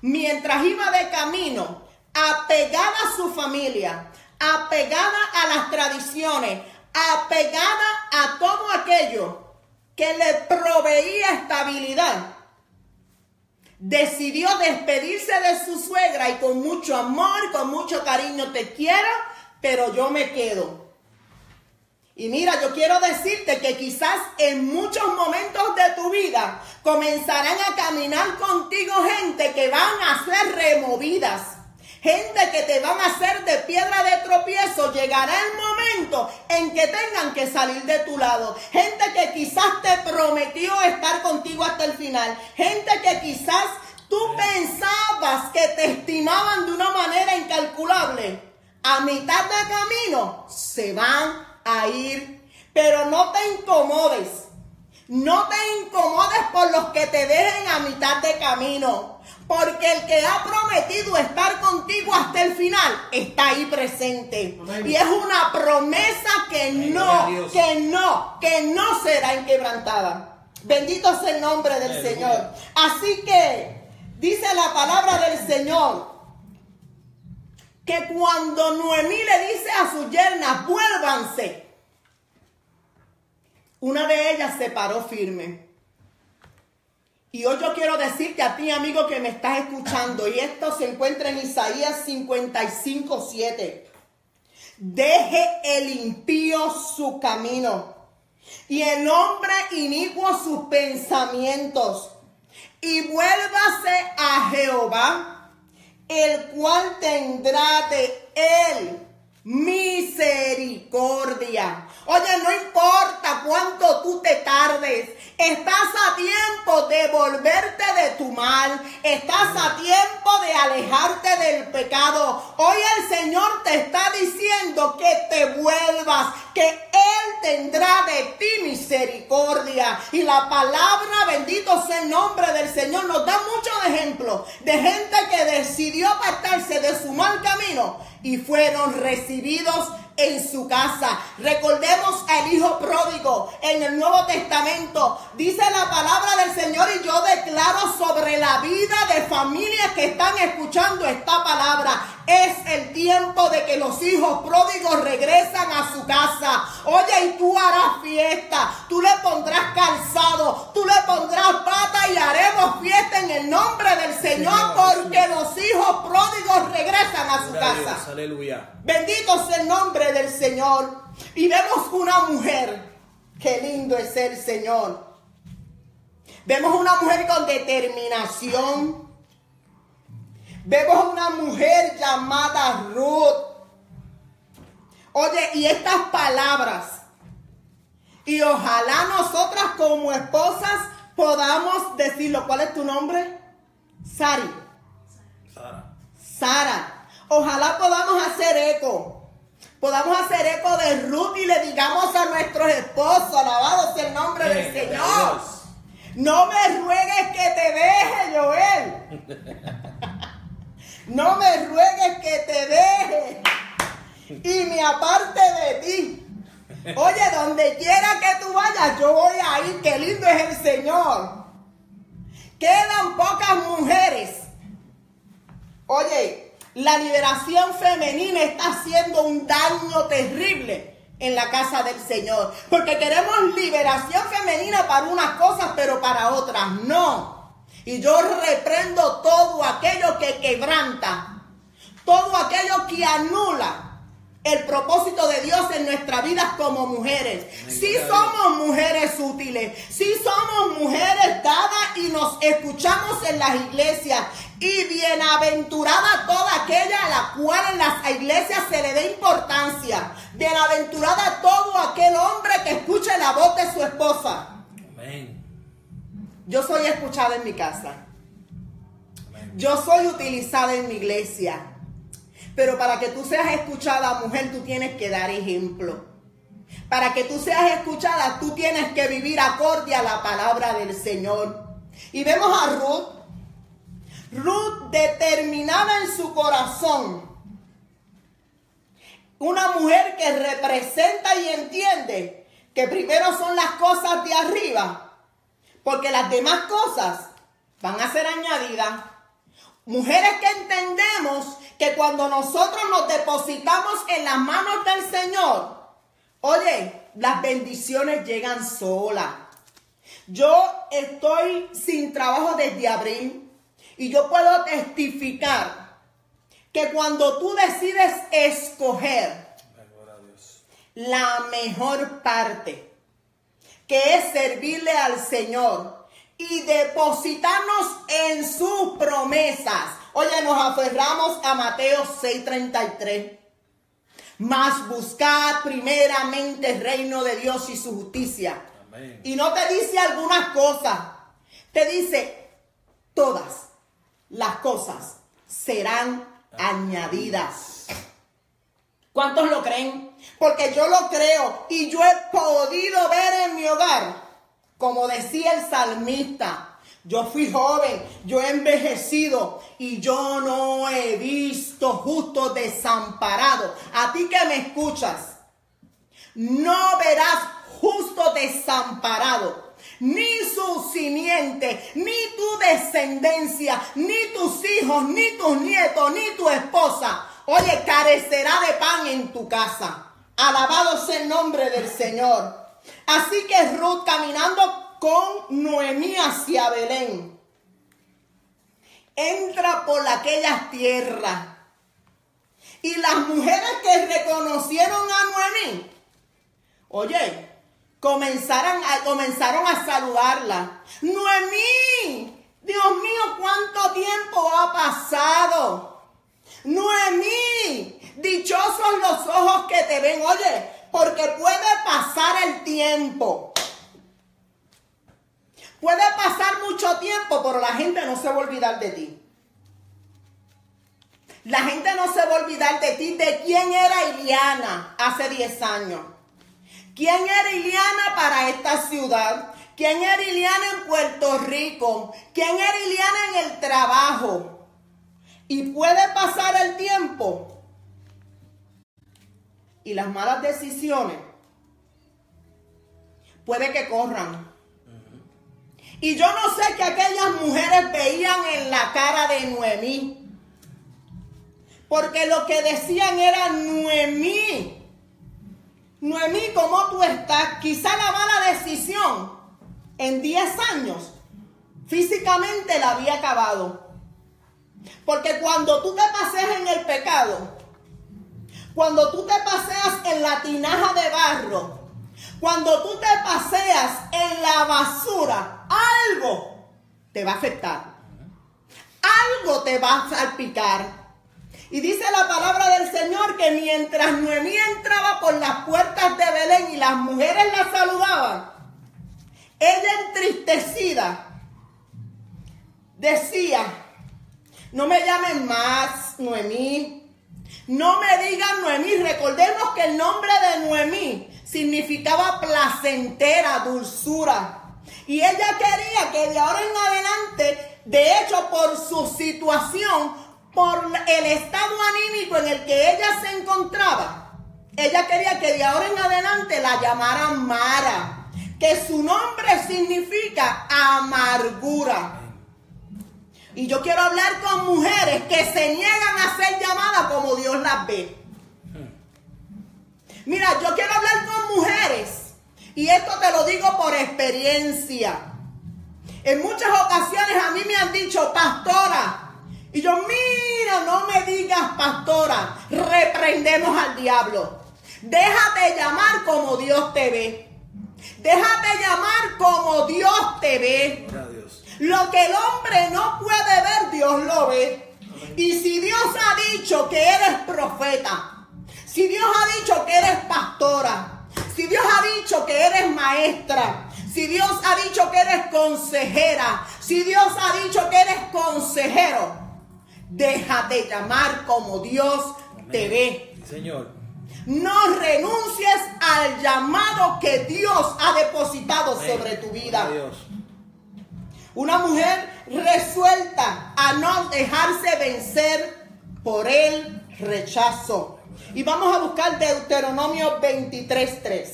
mientras iba de camino, apegada a su familia, apegada a las tradiciones, apegada a todo aquello que le proveía estabilidad, decidió despedirse de su suegra y con mucho amor, con mucho cariño te quiero, pero yo me quedo. Y mira, yo quiero decirte que quizás en muchos momentos de tu vida comenzarán a caminar contigo gente que van a ser removidas. Gente que te van a hacer de piedra de tropiezo, llegará el momento en que tengan que salir de tu lado. Gente que quizás te prometió estar contigo hasta el final. Gente que quizás tú pensabas que te estimaban de una manera incalculable. A mitad de camino se van a ir. Pero no te incomodes. No te incomodes por los que te dejen a mitad de camino. Porque el que ha prometido estar contigo hasta el final está ahí presente. Y es una promesa que no, que no, que no será inquebrantada. Bendito sea el nombre del Señor. Así que dice la palabra del Señor que cuando Noemí le dice a sus yernas, vuélvanse, una de ellas se paró firme. Y hoy yo quiero decirte a ti, amigo, que me estás escuchando, y esto se encuentra en Isaías 55, 7. Deje el impío su camino y el hombre inicuo sus pensamientos y vuélvase a Jehová, el cual tendrá de él misericordia. Oye, no importa cuánto tú te tardes, estás a tiempo de volverte de tu mal, estás a tiempo de alejarte del pecado. Hoy el Señor te está diciendo que te vuelvas, que Él tendrá de ti misericordia. Y la palabra, bendito sea el nombre del Señor, nos da muchos ejemplos de gente que decidió apartarse de su mal camino y fueron recibidos en su casa. Recordemos al Hijo pródigo en el Nuevo Testamento. Dice la palabra del Señor y yo declaro sobre la vida de familias que están escuchando esta palabra. Es el tiempo de que los hijos pródigos regresan a su casa. Oye, y tú harás fiesta. Tú le pondrás calzado. Tú le pondrás pata y haremos fiesta en el nombre del Señor porque los hijos pródigos regresan a su casa. Aleluya. Bendito sea el nombre del Señor. Y vemos una mujer. Qué lindo es el Señor. Vemos una mujer con determinación. Vemos una mujer llamada Ruth. Oye, y estas palabras. Y ojalá nosotras como esposas podamos decirlo. ¿Cuál es tu nombre? Sari. Sara. Sara. Ojalá podamos hacer eco. Podamos hacer eco de Ruth y le digamos a nuestros esposos, alabado sea el nombre del Señor. Dios. No me ruegues que te deje, Joel. No me ruegues que te deje y me aparte de ti. Oye, donde quiera que tú vayas, yo voy a ir. Qué lindo es el Señor. Quedan pocas mujeres. Oye, la liberación femenina está haciendo un daño terrible en la casa del Señor. Porque queremos liberación femenina para unas cosas, pero para otras no. Y yo reprendo todo aquello que quebranta, todo aquello que anula el propósito de Dios en nuestras vidas como mujeres. Si somos mujeres útiles, si somos mujeres dadas y nos escuchamos en las iglesias. Y bienaventurada toda aquella a la cual en las iglesias se le dé importancia. Bienaventurada todo aquel hombre que escuche la voz de su esposa. Yo soy escuchada en mi casa. Yo soy utilizada en mi iglesia. Pero para que tú seas escuchada, mujer, tú tienes que dar ejemplo. Para que tú seas escuchada, tú tienes que vivir acorde a la palabra del Señor. Y vemos a Ruth. Ruth determinada en su corazón. Una mujer que representa y entiende que primero son las cosas de arriba, porque las demás cosas van a ser añadidas. Mujeres que entendemos que cuando nosotros nos depositamos en las manos del Señor, oye, las bendiciones llegan solas. Yo estoy sin trabajo desde abril y yo puedo testificar que cuando tú decides escoger la mejor parte, que es servirle al Señor y depositarnos en sus promesas. Oye, nos aferramos a Mateo 6:33. Mas buscad primeramente el reino de Dios y su justicia. Amén. Y no te dice algunas cosas, te dice todas las cosas serán añadidas. ¿Cuántos lo creen? Porque yo lo creo y yo he podido ver en mi hogar, como decía el salmista, yo fui joven, yo he envejecido y yo no he visto justo desamparado. A ti que me escuchas, no verás justo desamparado, ni su simiente, ni tu descendencia, ni tus hijos, ni tus nietos, ni tu esposa. Oye, carecerá de pan en tu casa. Alabado sea el nombre del Señor. Así que Ruth caminando con Noemí hacia Belén, entra por aquellas tierras. Y las mujeres que reconocieron a Noemí, oye, comenzaron a, comenzaron a saludarla. Noemí, Dios mío, ¿cuánto tiempo ha pasado? Noemí, dichosos los ojos que te ven. Oye, porque puede pasar el tiempo. Puede pasar mucho tiempo, pero la gente no se va a olvidar de ti. La gente no se va a olvidar de ti, de quién era Iliana hace 10 años. ¿Quién era Iliana para esta ciudad? ¿Quién era Iliana en Puerto Rico? ¿Quién era Iliana en el trabajo? Y puede pasar el tiempo y las malas decisiones puede que corran. Y yo no sé que aquellas mujeres veían en la cara de Noemí. Porque lo que decían era Noemí. Noemí, ¿cómo tú estás? Quizá la mala decisión en 10 años físicamente la había acabado. Porque cuando tú te paseas en el pecado, cuando tú te paseas en la tinaja de barro, cuando tú te paseas en la basura, algo te va a afectar. Algo te va a salpicar. Y dice la palabra del Señor que mientras Noemí entraba por las puertas de Belén y las mujeres la saludaban, ella entristecida decía, no me llamen más Noemí, no me digan Noemí, recordemos que el nombre de Noemí significaba placentera, dulzura. Y ella quería que de ahora en adelante, de hecho por su situación, por el estado anímico en el que ella se encontraba, ella quería que de ahora en adelante la llamaran Mara, que su nombre significa amargura. Y yo quiero hablar con mujeres que se niegan a ser llamadas como Dios las ve. Mira, yo quiero hablar con mujeres. Y esto te lo digo por experiencia. En muchas ocasiones a mí me han dicho, pastora. Y yo, mira, no me digas pastora. Reprendemos al diablo. Déjate llamar como Dios te ve. Déjate llamar como Dios te ve. Lo que el hombre no puede ver, Dios lo ve. Y si Dios ha dicho que eres profeta, si Dios ha dicho que eres pastora, si Dios ha dicho que eres maestra, si Dios ha dicho que eres consejera, si Dios ha dicho que eres consejero, déjate llamar como Dios te ve. Señor. No renuncies al llamado que Dios ha depositado sobre tu vida. Una mujer resuelta a no dejarse vencer por el rechazo. Y vamos a buscar Deuteronomio 23.3.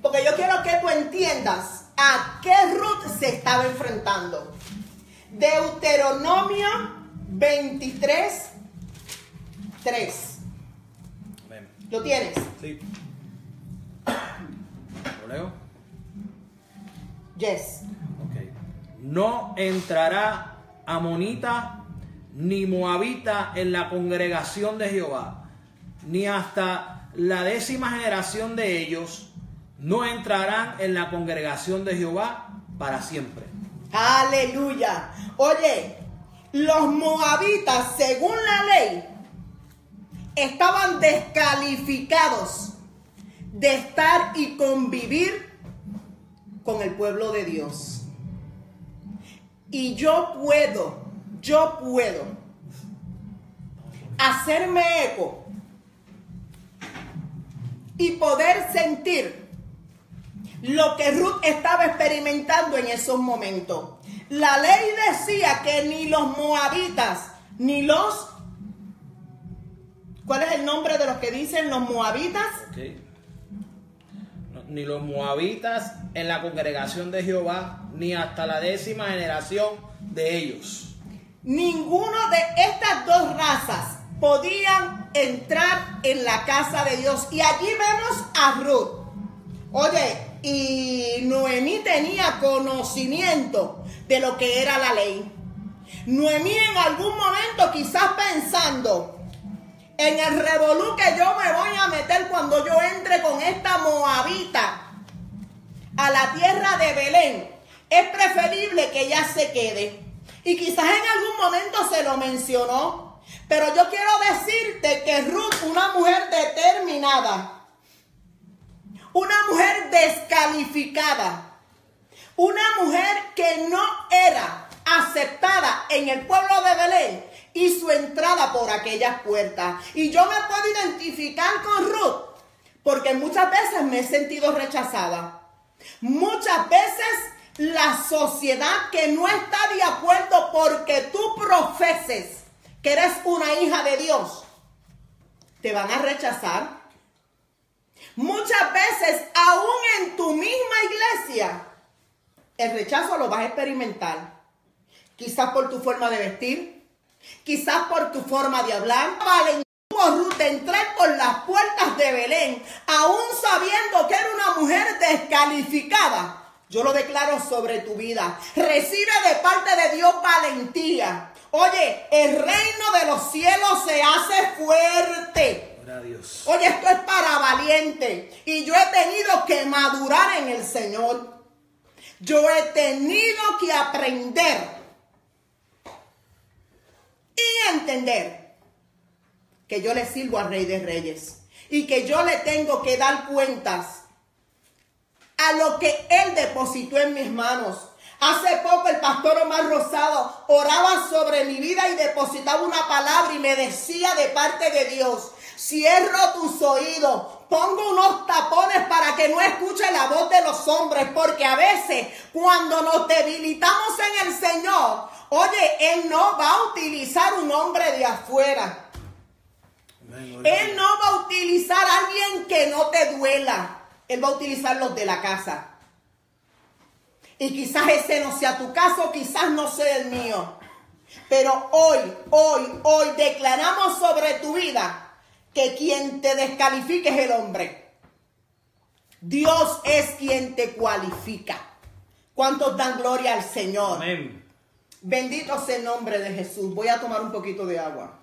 Porque yo quiero que tú entiendas a qué Ruth se estaba enfrentando. Deuteronomio 23.3. ¿Lo tienes? Sí. ¿Lo leo? Yes. Okay. No entrará amonita ni moabita en la congregación de Jehová, ni hasta la décima generación de ellos no entrarán en la congregación de Jehová para siempre. Aleluya. Oye, los moabitas, según la ley, estaban descalificados de estar y convivir con el pueblo de Dios. Y yo puedo, yo puedo hacerme eco y poder sentir lo que Ruth estaba experimentando en esos momentos. La ley decía que ni los moabitas, ni los... ¿Cuál es el nombre de los que dicen los moabitas? Ni los moabitas en la congregación de Jehová, ni hasta la décima generación de ellos. Ninguno de estas dos razas podían entrar en la casa de Dios. Y allí vemos a Ruth Oye, y Noemí tenía conocimiento de lo que era la ley. Noemí en algún momento quizás pensando en el revolú que yo me voy a meter cuando yo entre con esta moabita a la tierra de Belén, es preferible que ella se quede. Y quizás en algún momento se lo mencionó, pero yo quiero decirte que Ruth, una mujer determinada, una mujer descalificada, una mujer que no era aceptada en el pueblo de Belén, y su entrada por aquellas puertas. Y yo me puedo identificar con Ruth, porque muchas veces me he sentido rechazada. Muchas veces la sociedad que no está de acuerdo porque tú profeses que eres una hija de Dios, te van a rechazar. Muchas veces, aún en tu misma iglesia, el rechazo lo vas a experimentar. Quizás por tu forma de vestir, quizás por tu forma de hablar. Valen Ruth entrar por las puertas de Belén, aún sabiendo que era una mujer descalificada. Yo lo declaro sobre tu vida. Recibe de parte de Dios valentía. Oye, el reino de los cielos se hace fuerte. Oye, esto es para valiente. Y yo he tenido que madurar en el Señor. Yo he tenido que aprender y entender que yo le sirvo al Rey de Reyes y que yo le tengo que dar cuentas a lo que Él depositó en mis manos. Hace poco el pastor Omar Rosado oraba sobre mi vida y depositaba una palabra y me decía de parte de Dios, cierro tus oídos, pongo unos tapones para que no escuche la voz de los hombres, porque a veces cuando nos debilitamos en el Señor, oye, Él no va a utilizar un hombre de afuera. Él no va a utilizar a alguien que no te duela. Él va a utilizar los de la casa. Y quizás ese no sea tu caso, quizás no sea el mío. Pero hoy, hoy, hoy declaramos sobre tu vida que quien te descalifique es el hombre. Dios es quien te cualifica. ¿Cuántos dan gloria al Señor? Amén. Bendito sea el nombre de Jesús. Voy a tomar un poquito de agua.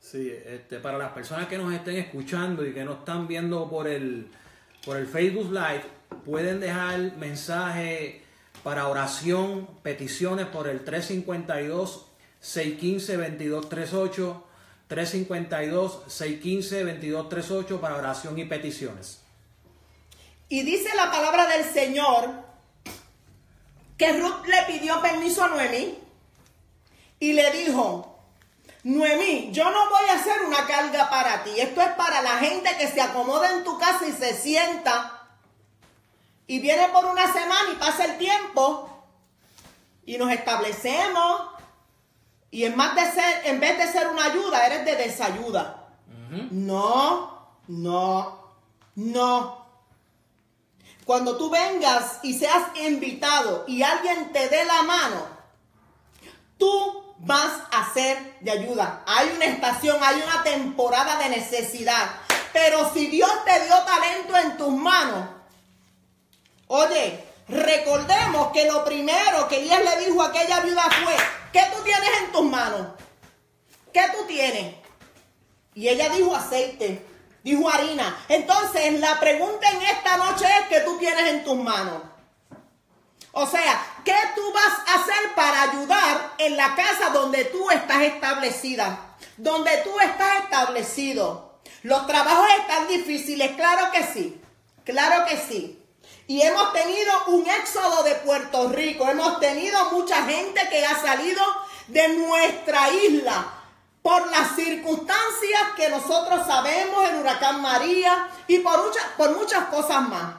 Sí, este, para las personas que nos estén escuchando y que nos están viendo por el, por el Facebook Live, pueden dejar mensaje para oración, peticiones por el 352-615-2238, 352-615-2238 para oración y peticiones. Y dice la palabra del Señor que Ruth le pidió permiso a Noemí y le dijo, Noemí, yo no voy a hacer una carga para ti, esto es para la gente que se acomoda en tu casa y se sienta y viene por una semana y pasa el tiempo y nos establecemos y en, más de ser, en vez de ser una ayuda, eres de desayuda. No, no, no. Cuando tú vengas y seas invitado y alguien te dé la mano, tú vas a ser de ayuda. Hay una estación, hay una temporada de necesidad. Pero si Dios te dio talento en tus manos, Oye, recordemos que lo primero que Elías le dijo a aquella viuda fue, ¿qué tú tienes en tus manos? ¿Qué tú tienes? Y ella dijo aceite, dijo harina. Entonces, la pregunta en esta noche es, ¿qué tú tienes en tus manos? O sea, ¿qué tú vas a hacer para ayudar en la casa donde tú estás establecida? Donde tú estás establecido. Los trabajos están difíciles, claro que sí. Claro que sí. Y hemos tenido un éxodo de Puerto Rico. Hemos tenido mucha gente que ha salido de nuestra isla por las circunstancias que nosotros sabemos, el huracán María y por muchas, por muchas cosas más.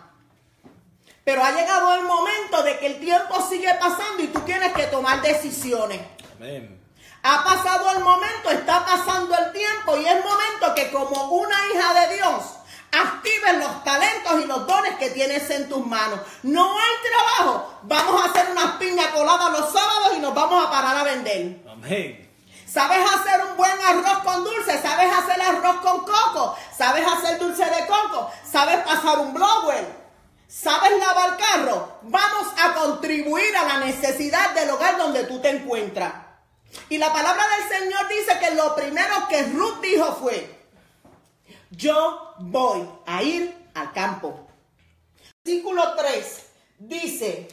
Pero ha llegado el momento de que el tiempo sigue pasando y tú tienes que tomar decisiones. Amén. Ha pasado el momento, está pasando el tiempo y es momento que como una hija de Dios Activen los talentos y los dones que tienes en tus manos. No hay trabajo. Vamos a hacer unas piña coladas los sábados y nos vamos a parar a vender. Amén. ¿Sabes hacer un buen arroz con dulce? ¿Sabes hacer arroz con coco? ¿Sabes hacer dulce de coco? ¿Sabes pasar un blower? ¿Sabes lavar carro? Vamos a contribuir a la necesidad del hogar donde tú te encuentras. Y la palabra del Señor dice que lo primero que Ruth dijo fue, yo voy a ir al campo. Versículo 3 dice,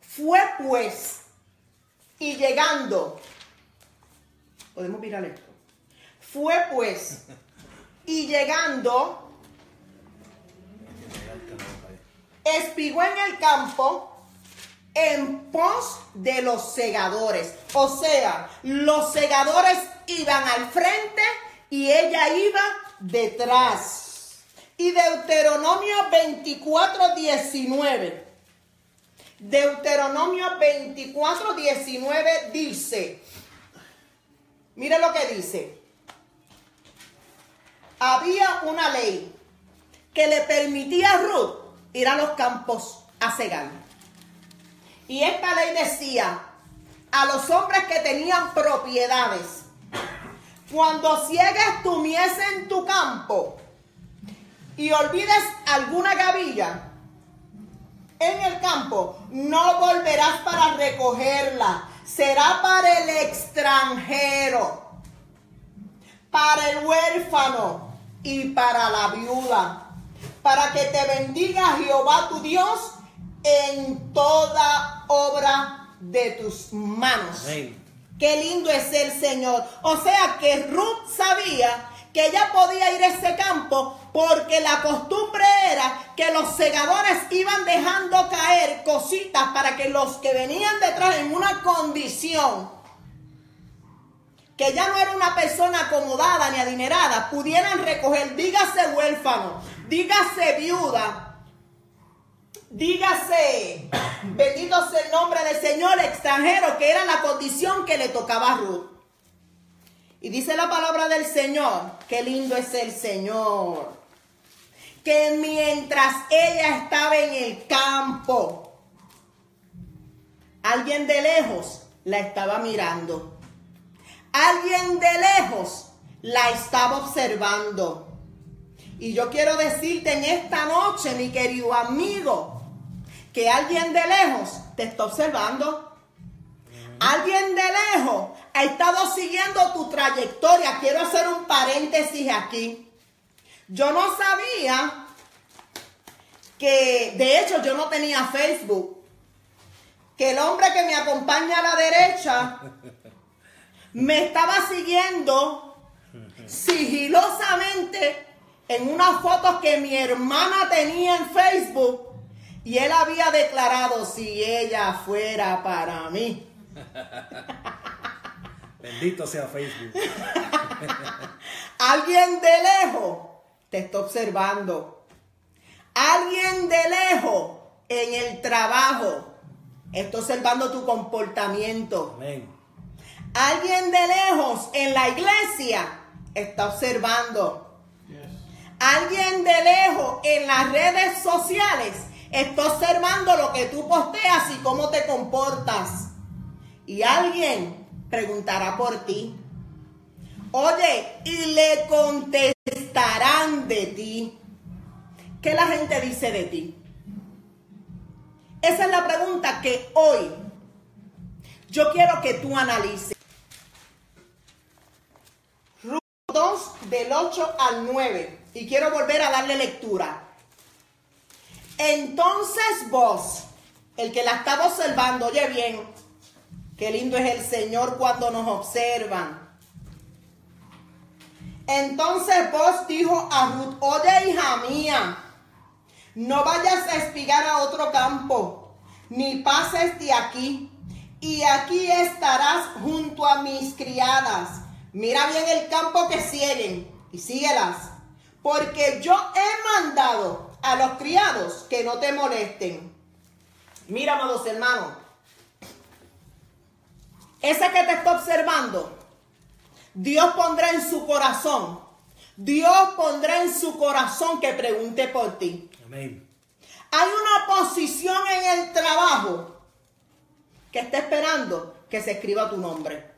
fue pues y llegando, podemos mirar esto, fue pues y llegando, espigó en el campo en pos de los segadores. O sea, los segadores iban al frente y ella iba detrás. Y Deuteronomio 24, 19. Deuteronomio 24, 19 dice, mire lo que dice, había una ley que le permitía a Ruth ir a los campos a cegar. Y esta ley decía a los hombres que tenían propiedades, cuando ciegues tu mies en tu campo y olvides alguna gavilla en el campo, no volverás para recogerla. Será para el extranjero, para el huérfano y para la viuda, para que te bendiga Jehová tu Dios en toda obra de tus manos. Qué lindo es el Señor. O sea que Ruth sabía que ella podía ir a ese campo porque la costumbre era que los segadores iban dejando caer cositas para que los que venían detrás en una condición que ya no era una persona acomodada ni adinerada, pudieran recoger, dígase huérfano, dígase viuda, dígase, bendito sea el nombre del Señor extranjero, que era la condición que le tocaba a Ruth. Y dice la palabra del Señor, qué lindo es el Señor, que mientras ella estaba en el campo, alguien de lejos la estaba mirando. Alguien de lejos la estaba observando. Y yo quiero decirte en esta noche, mi querido amigo, que alguien de lejos te está observando. Alguien de lejos ha estado siguiendo tu trayectoria. Quiero hacer un paréntesis aquí. Yo no sabía que, de hecho, yo no tenía Facebook. Que el hombre que me acompaña a la derecha me estaba siguiendo sigilosamente en unas fotos que mi hermana tenía en Facebook y él había declarado si ella fuera para mí. Bendito sea Facebook. Alguien de lejos te está observando. Alguien de lejos en el trabajo está observando tu comportamiento. Amén. Alguien de lejos en la iglesia está observando. Alguien de lejos en las redes sociales está observando lo que tú posteas y cómo te comportas. Y alguien preguntará por ti. Oye, y le contestarán de ti. ¿Qué la gente dice de ti? Esa es la pregunta que hoy yo quiero que tú analices. 2 del 8 al 9. Y quiero volver a darle lectura. Entonces vos, el que la estaba observando, oye bien, qué lindo es el Señor cuando nos observan. Entonces vos dijo a Ruth, oye hija mía, no vayas a espigar a otro campo, ni pases de aquí, y aquí estarás junto a mis criadas Mira bien el campo que siguen y síguelas. Porque yo a los criados que no te molesten. Mira, amados hermanos. Ese que te está observando, Dios pondrá en su corazón. Dios pondrá en su corazón que pregunte por ti. Amén. Hay una posición en el trabajo que está esperando que se escriba tu nombre.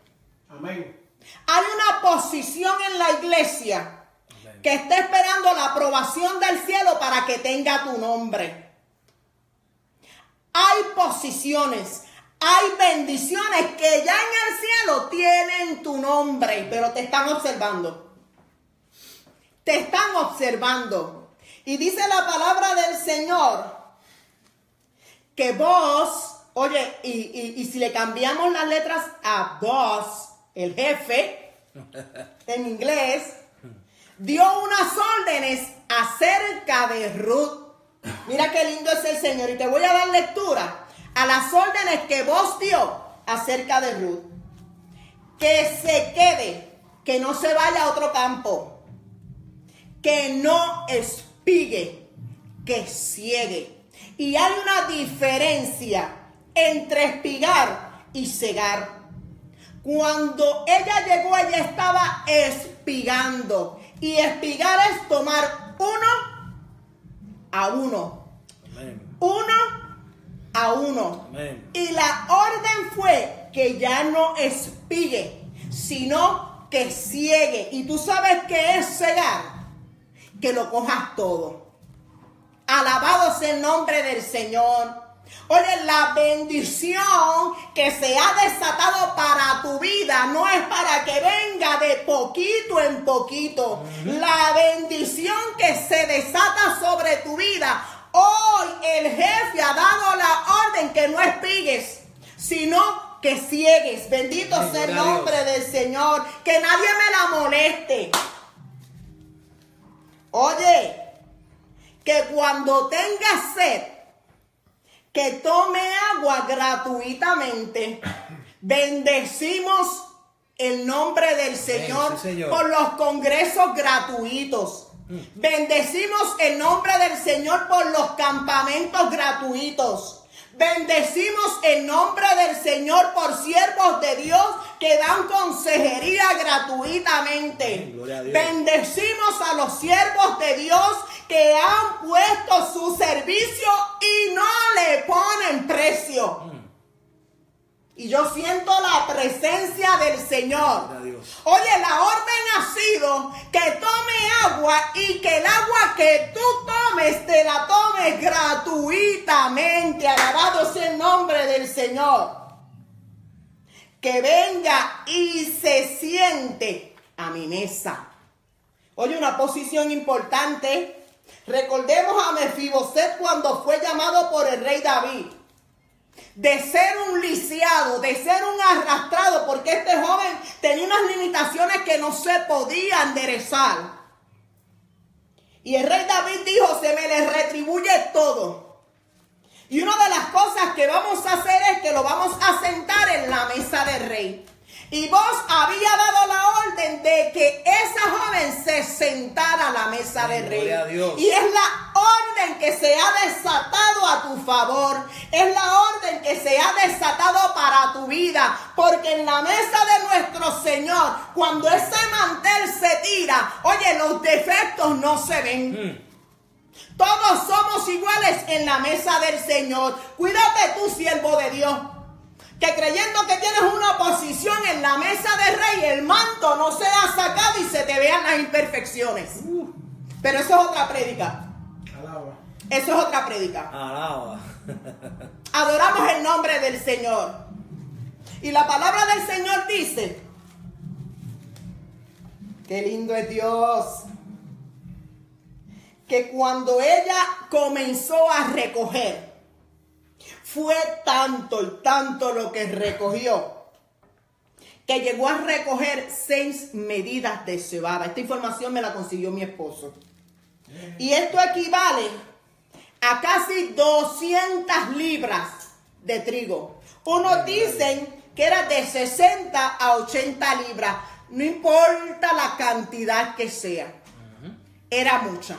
Amén. Hay una posición en la iglesia que está esperando la aprobación del cielo para que tenga tu nombre. hay posiciones, hay bendiciones que ya en el cielo tienen tu nombre, pero te están observando. Te están observando. Y dice la palabra del Señor que vos, oye, y, y- y si le cambiamos las letras a vos, el jefe, en inglés, dio unas órdenes acerca de Ruth. Mira qué lindo es el Señor. Y te voy a dar lectura a las órdenes que vos dio acerca de Ruth. Que se quede, que no se vaya a otro campo, que no espigue, que ciegue. Y hay una diferencia entre espigar y cegar. Cuando ella llegó, ella estaba espigando. Y espigar es tomar uno a uno. Amén. Uno a uno. Amén. Y la orden fue que ya no espigue, sino que ciegue. Y tú sabes qué es cegar. Que lo cojas todo. Alabado sea el nombre del Señor. Oye, la bendición que se ha desatado para tu vida no es para que venga de poquito en poquito. La bendición que se desata sobre tu vida. Hoy el jefe ha dado la orden que no espigues, sino que ciegues. Bendito sea el nombre del Señor. Que nadie me la moleste. Oye, que cuando tengas sed, que tome agua gratuitamente. Bendecimos el nombre del Señor, por los congresos gratuitos. Bendecimos el nombre del Señor por los campamentos gratuitos. Bendecimos el nombre del Señor por siervos de Dios que dan consejería gratuitamente. Gloria a Dios. Bendecimos a los siervos de Dios que han puesto su servicio y no le ponen precio. Y yo siento la presencia del Señor. Oye, la orden ha sido que tome agua y que el agua que tú tomes te la tomes gratuitamente. Alabado sea el nombre del Señor. Que venga y se siente a mi mesa. Oye, una posición importante. Recordemos a Mefiboset cuando fue llamado por el rey David de ser un lisiado, de ser un arrastrado, porque este joven tenía unas limitaciones que no se podía enderezar. Y el rey David dijo, se me le retribuye todo. Y una de las cosas que vamos a hacer es que lo vamos a sentar en la mesa del rey. Y vos había dado la orden de que esa joven se sentara a la mesa del rey. Gloria a Dios. Y es la orden que se ha desatado a tu favor. Es la orden que se ha desatado para tu vida. Porque en la mesa de nuestro Señor, cuando ese mantel se tira, oye, los defectos no se ven. Todos somos iguales en la mesa del Señor. Cuídate tú, siervo de Dios. Que creyendo que tienes una posición en la mesa del rey, el manto no sea sacado y se te vean las imperfecciones. Pero eso es otra prédica. Alaba. Eso es otra prédica. Alaba. Adoramos el nombre del Señor. Y la palabra del Señor dice, qué lindo es Dios, que cuando ella comenzó a recoger, fue tanto tanto lo que recogió, que llegó a recoger seis medidas de cebada. Esta información me la consiguió mi esposo. Y esto equivale a casi 200 libras de trigo. Unos dicen que era de 60 a 80 libras. No importa la cantidad que sea. Era mucha.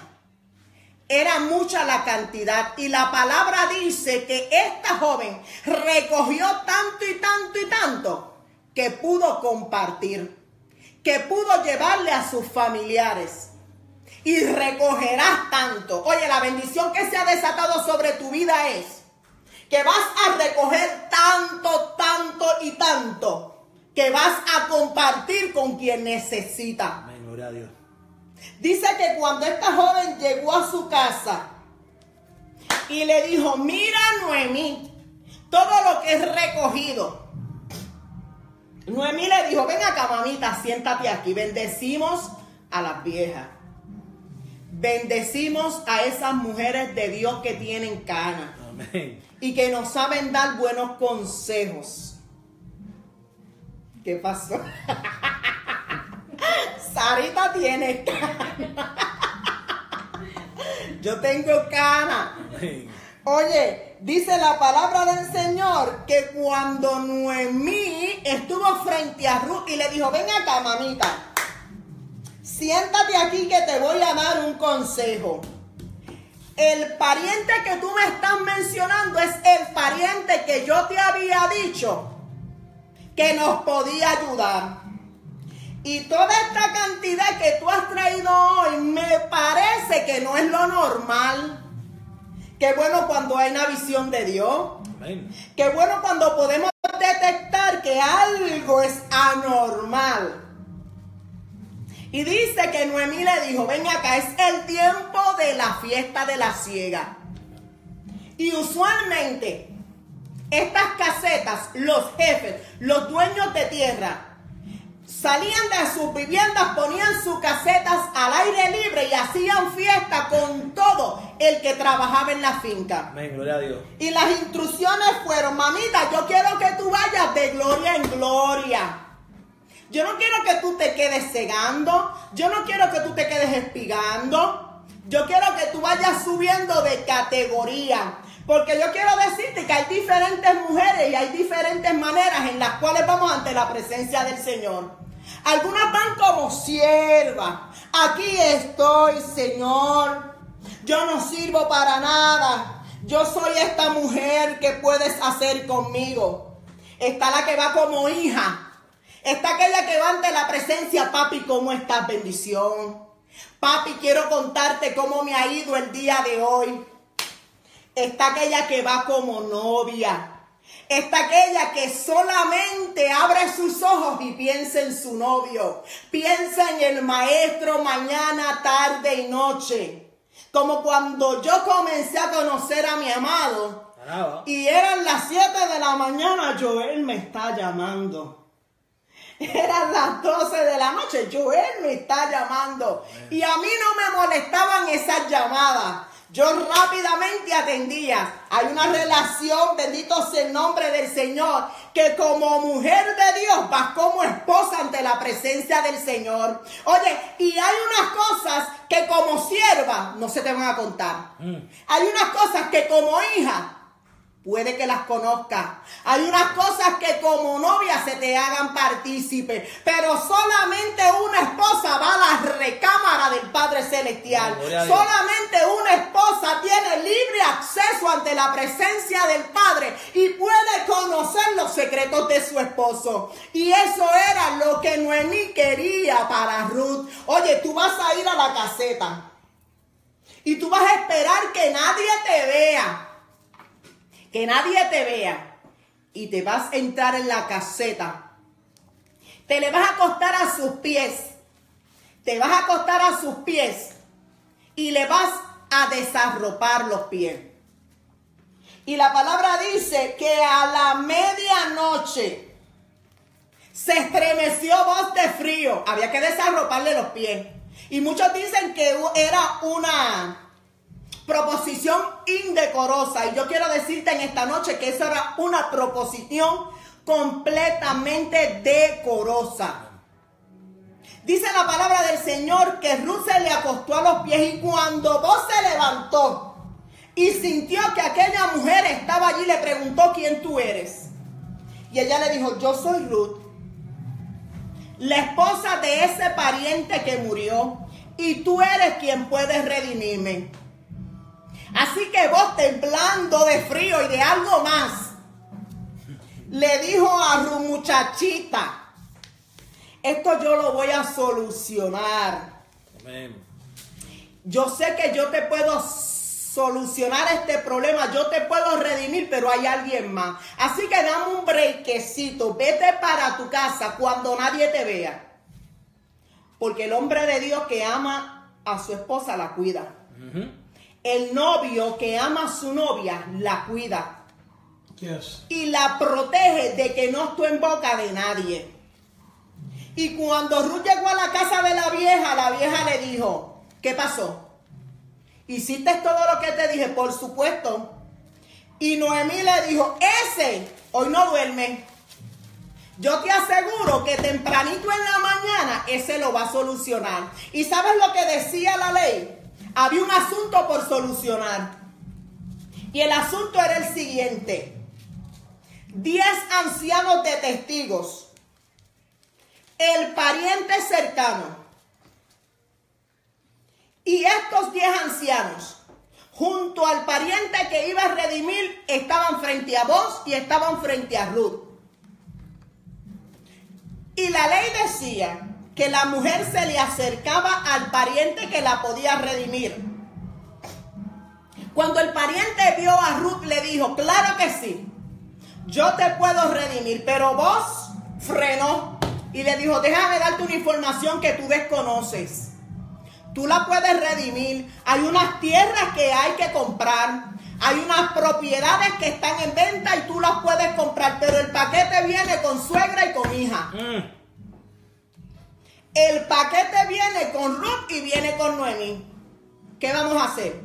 Era mucha la cantidad. Y la palabra dice que esta joven recogió tanto y tanto y tanto que pudo compartir. Que pudo llevarle a sus familiares y recogerás tanto. Oye, la bendición que se ha desatado sobre tu vida es que vas a recoger tanto, tanto y tanto que vas a compartir con quien necesita. Gloria a Dios. Dice que cuando esta joven llegó a su casa y le dijo, mira Noemí, todo lo que es recogido. Noemí le dijo, ven acá mamita, siéntate aquí, bendecimos a las viejas. Bendecimos a esas mujeres de Dios que tienen cana Amén. y que nos saben dar buenos consejos. ¿Qué pasó? Sarita tiene cana. Yo tengo cana. Oye, dice la palabra del Señor que cuando Noemí estuvo frente a Ruth y le dijo, ven acá, mamita, siéntate aquí que te voy a dar un consejo. El pariente que tú me estás mencionando es el pariente que yo te había dicho que nos podía ayudar. Y toda esta cantidad que tú has traído hoy me parece que no es lo normal. Qué bueno cuando hay una visión de Dios. Amén. Qué bueno cuando podemos detectar que algo es anormal. Y dice que Noemí le dijo, ven acá, es el tiempo de la fiesta de la ciega. Y usualmente estas casetas, los jefes, los dueños de tierra, salían de sus viviendas, ponían sus casetas al aire libre y hacían fiesta con todo el que trabajaba en la finca. Amén. Gloria a Dios. Y las instrucciones fueron, mamita, yo quiero que tú vayas de gloria en gloria. Yo no quiero que tú te quedes cegando. Yo no quiero que tú te quedes espigando. Yo quiero que tú vayas subiendo de categoría. Porque yo quiero decirte que hay diferentes mujeres y hay diferentes maneras en las cuales vamos ante la presencia del Señor. Algunas van como siervas. Aquí estoy, Señor. Yo no sirvo para nada. Yo soy esta mujer que puedes hacer conmigo. Está la que va como hija. Está aquella que va ante la presencia, papi, ¿cómo estás? Bendición. Papi, quiero contarte cómo me ha ido el día de hoy. Está aquella que va como novia. Está aquella que solamente abre sus ojos y piensa en su novio. Piensa en el maestro mañana, tarde y noche. Como cuando yo comencé a conocer a mi amado. Y eran las 7 de la mañana, Joel me está llamando. Eran las 12 de la noche, Joel me está llamando. Y a mí no me molestaban esas llamadas. Yo rápidamente atendía. Hay una relación, bendito sea el nombre del Señor, que como mujer de Dios vas como esposa ante la presencia del Señor. Oye, y hay unas cosas que como sierva no se te van a contar. Hay unas cosas que como hija puede que las conozcas. Hay unas cosas que como novia se te hagan partícipe, pero solamente una esposa va a la recámara del Padre Celestial. Solamente una esposa tiene libre acceso ante la presencia del Padre y puede conocer los secretos de su esposo. Y eso era lo que Noemí quería para Ruth. Oye, tú vas a ir a la caseta y tú vas a esperar que nadie te vea que nadie te vea y te vas a entrar en la caseta. Te le vas a acostar a sus pies. Te vas a acostar a sus pies y le vas a desarropar los pies. Y la palabra dice que a la medianoche se estremeció voz de frío. Había que desarroparle los pies. Y muchos dicen que era una proposición indecorosa. Y yo quiero decirte en esta noche que esa era una proposición completamente decorosa. Dice la palabra del Señor que Ruth se le acostó a los pies y cuando vos se levantó y sintió que aquella mujer estaba allí, le preguntó quién tú eres. Y ella le dijo, yo soy Ruth, la esposa de ese pariente que murió, y tú eres quien puede redimirme. Así que vos temblando de frío y de algo más, le dijo a Ruth, muchachita, esto yo lo voy a solucionar. Amén. Yo sé que yo te puedo solucionar este problema, yo te puedo redimir, pero hay alguien más. Así que dame un brequecito, vete para tu casa cuando nadie te vea. Porque el hombre de Dios que ama a su esposa la cuida. Ujú. El novio que ama a su novia la cuida Yes. y la protege de que no esté en boca de nadie. Y cuando Ruth llegó a la casa de la vieja, la vieja le dijo, ¿qué pasó? ¿Hiciste todo lo que te dije? Por supuesto. Y Noemí le dijo, ese hoy no duerme. Yo te aseguro que tempranito en la mañana ese lo va a solucionar. ¿Y sabes lo que decía la ley? Había un asunto por solucionar. Y el asunto era el siguiente. Diez ancianos de testigos. El pariente cercano. Y estos diez ancianos, junto al pariente que iba a redimir, estaban frente a vos y estaban frente a Ruth. Y la ley decía que la mujer se le acercaba al pariente que la podía redimir. Cuando el pariente vio a Ruth, le dijo, claro que sí, yo te puedo redimir, pero vos frenó y le dijo, déjame darte una información que tú desconoces. Tú la puedes redimir. Hay unas tierras que hay que comprar. Hay unas propiedades que están en venta y tú las puedes comprar, pero el paquete viene con suegra y con hija. Mm. El paquete viene con Ruth y viene con Noemi. ¿Qué vamos a hacer?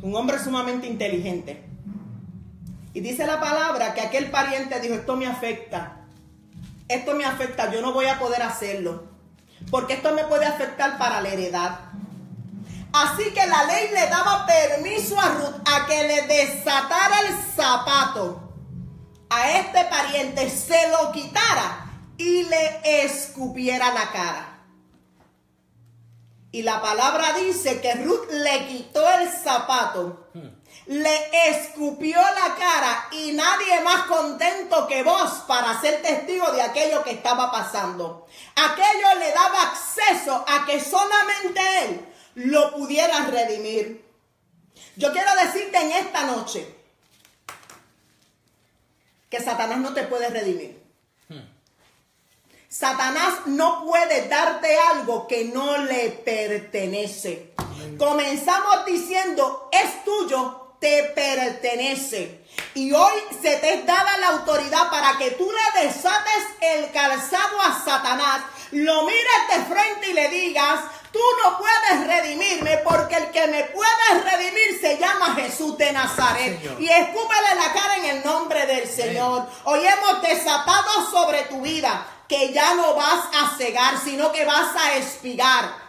Un hombre sumamente inteligente. Y dice la palabra que aquel pariente dijo, esto me afecta. Esto me afecta, yo no voy a poder hacerlo. Porque esto me puede afectar para la heredad. Así que la ley le daba permiso a Ruth a que le desatara el zapato a este pariente, se lo quitara y le escupiera la cara. Y la palabra dice que Ruth le quitó el zapato, le escupió la cara y nadie más contento que vos para ser testigo de aquello que estaba pasando. Aquello le daba acceso a que solamente él lo pudiera redimir. Yo quiero decirte en esta noche que Satanás no te puede redimir. Satanás no puede darte algo que no le pertenece. Comenzamos diciendo, es tuyo, te pertenece. Y hoy se te es dada la autoridad para que tú le desates el calzado a Satanás, lo mires de frente y le digas, tú no puedes redimirme porque el que me puede redimir se llama Jesús de Nazaret. Señor. Y escúpele la cara en el nombre del Señor. Hoy hemos desatado sobre tu vida que ya no vas a cegar, sino que vas a espigar.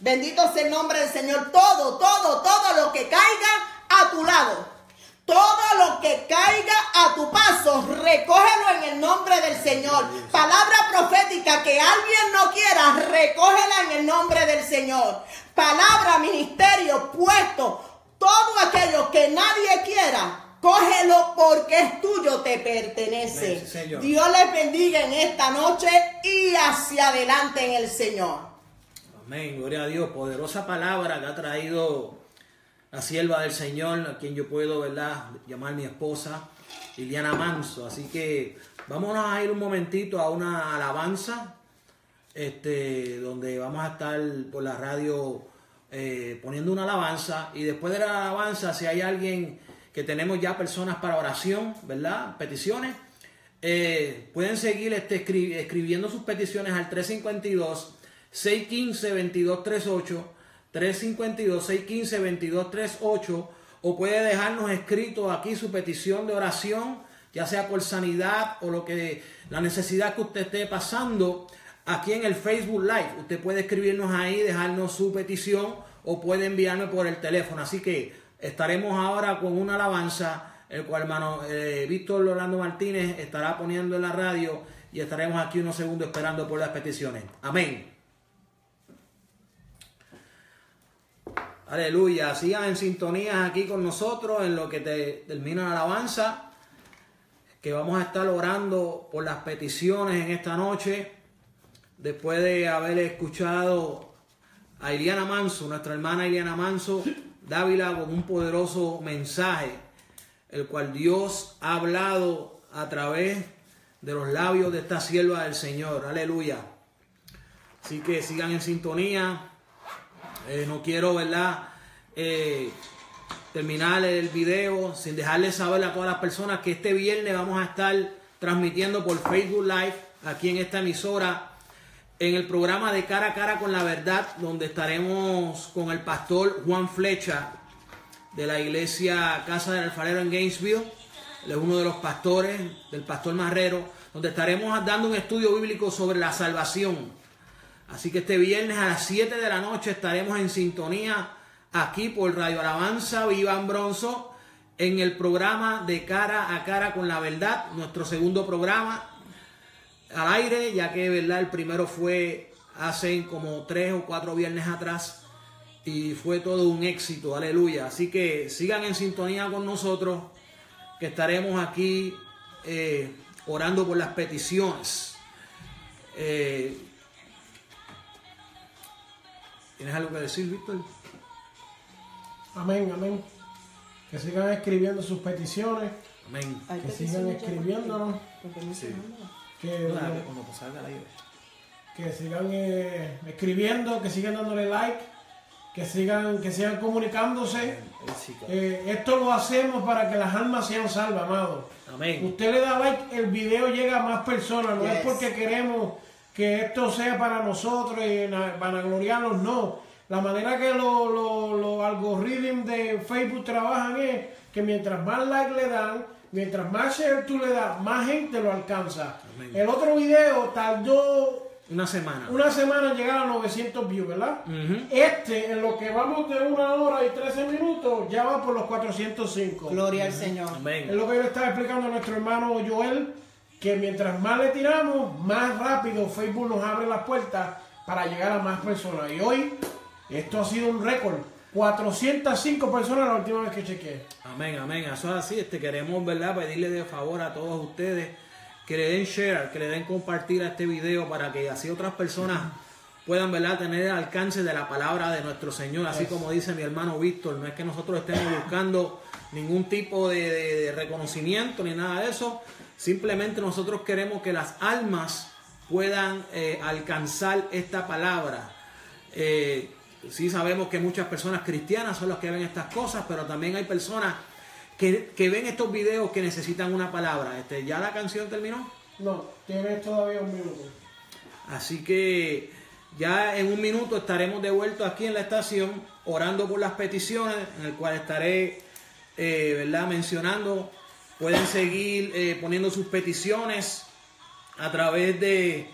Bendito sea el nombre del Señor. Todo, todo, todo lo que caiga a tu lado. Todo lo que caiga a tu paso, recógelo en el nombre del Señor. Palabra profética que alguien no quiera, recógela en el nombre del Señor. Palabra, ministerio, puesto, todo aquello que nadie quiera, cógelo porque es tuyo, te pertenece. Señor. Dios les bendiga en esta noche y hacia adelante en el Señor. Amén, gloria a Dios. Poderosa palabra que ha traído la sierva del Señor, a quien yo puedo, ¿verdad?, llamar mi esposa, Liliana Manso. Así que vámonos a ir un momentito a una alabanza, este, donde vamos a estar por la radio eh, poniendo una alabanza. Y después de la alabanza, si hay alguien que tenemos ya personas para oración, ¿verdad?, peticiones. eh, pueden seguir este, escri- escribiendo sus peticiones al 352 615-2238, 352-615-2238, o puede dejarnos escrito aquí su petición de oración, ya sea por sanidad o lo que la necesidad que usted esté pasando aquí en el Facebook Live. Usted puede escribirnos ahí, dejarnos su petición o puede enviarme por el teléfono. Así que estaremos ahora con una alabanza, el cual hermano eh, Víctor Orlando Martínez estará poniendo en la radio y estaremos aquí unos segundos esperando por las peticiones. Amén. Aleluya. Sigan en sintonía aquí con nosotros en lo que te termina la alabanza. Que vamos a estar orando por las peticiones en esta noche. Después de haber escuchado a Iliana Manso, nuestra hermana Iliana Manso, Dávila con un poderoso mensaje, el cual Dios ha hablado a través de los labios de esta sierva del Señor. Aleluya. Así que sigan en sintonía. Eh, no quiero, ¿verdad? eh, terminar el video, sin dejarles saber a todas las personas que este viernes vamos a estar transmitiendo por Facebook Live aquí en esta emisora en el programa de Cara a Cara con la Verdad, donde estaremos con el pastor Juan Flecha de la iglesia Casa del Alfarero en Gainesville. Él es uno de los pastores del pastor Marrero, donde estaremos dando un estudio bíblico sobre la salvación. Así que este viernes a las 7 de la noche estaremos en sintonía aquí por Radio Alabanza Viva en Bronzo en el programa de Cara a Cara con la Verdad, nuestro segundo programa al aire, ya que verdad el primero fue hace como tres o cuatro viernes atrás y fue todo un éxito, aleluya. Así que sigan en sintonía con nosotros, que estaremos aquí eh, orando por las peticiones. Eh, ¿Tienes algo que decir, Víctor? Amén, amén. Que sigan escribiendo sus peticiones, Amén. Que sigan escribiéndonos, aquí, no que, Cuando salga al aire. que sigan eh, escribiendo, que sigan dándole like, que sigan, que sigan comunicándose. Eh, esto lo hacemos para que las almas sean salvas, amado. Amén. Usted le da like, el video llega a más personas, no es porque queremos que esto sea para nosotros y na- vanagloriarnos, no. La manera que los los- los algoritmos de Facebook trabajan es que mientras más like le dan, mientras más share tú le das, más gente lo alcanza. Amén. El otro video tardó Una semana. una semana en llegar a 900 views, ¿verdad? Este, en lo que vamos de una hora y 13 minutos, ya va por los 405. Gloria al Señor. Es Amén. lo que yo le estaba explicando a nuestro hermano Joel, que mientras más le tiramos, más rápido Facebook nos abre las puertas para llegar a más personas. Y hoy, esto ha sido un récord. 405 personas la última vez que chequeé. Amén, amén. Eso es así. Este, queremos, ¿verdad? Pedirle de favor a todos ustedes que le den share, que le den compartir a este video para que así otras personas puedan, ¿verdad? Tener el alcance de la palabra de nuestro Señor. Así como dice mi hermano Víctor, no es que nosotros estemos buscando ningún tipo de, de- de reconocimiento ni nada de eso. Simplemente nosotros queremos que las almas puedan eh, alcanzar esta palabra. Eh, sí sabemos que muchas personas cristianas son las que ven estas cosas, pero también hay personas que, que ven estos videos que necesitan una palabra. Este, ¿Ya la canción terminó? No, tienes todavía un minuto. Así que ya en un minuto estaremos de vuelta aquí en la estación orando por las peticiones, en el cual estaré eh, ¿verdad? mencionando. Pueden seguir eh, poniendo sus peticiones a través de,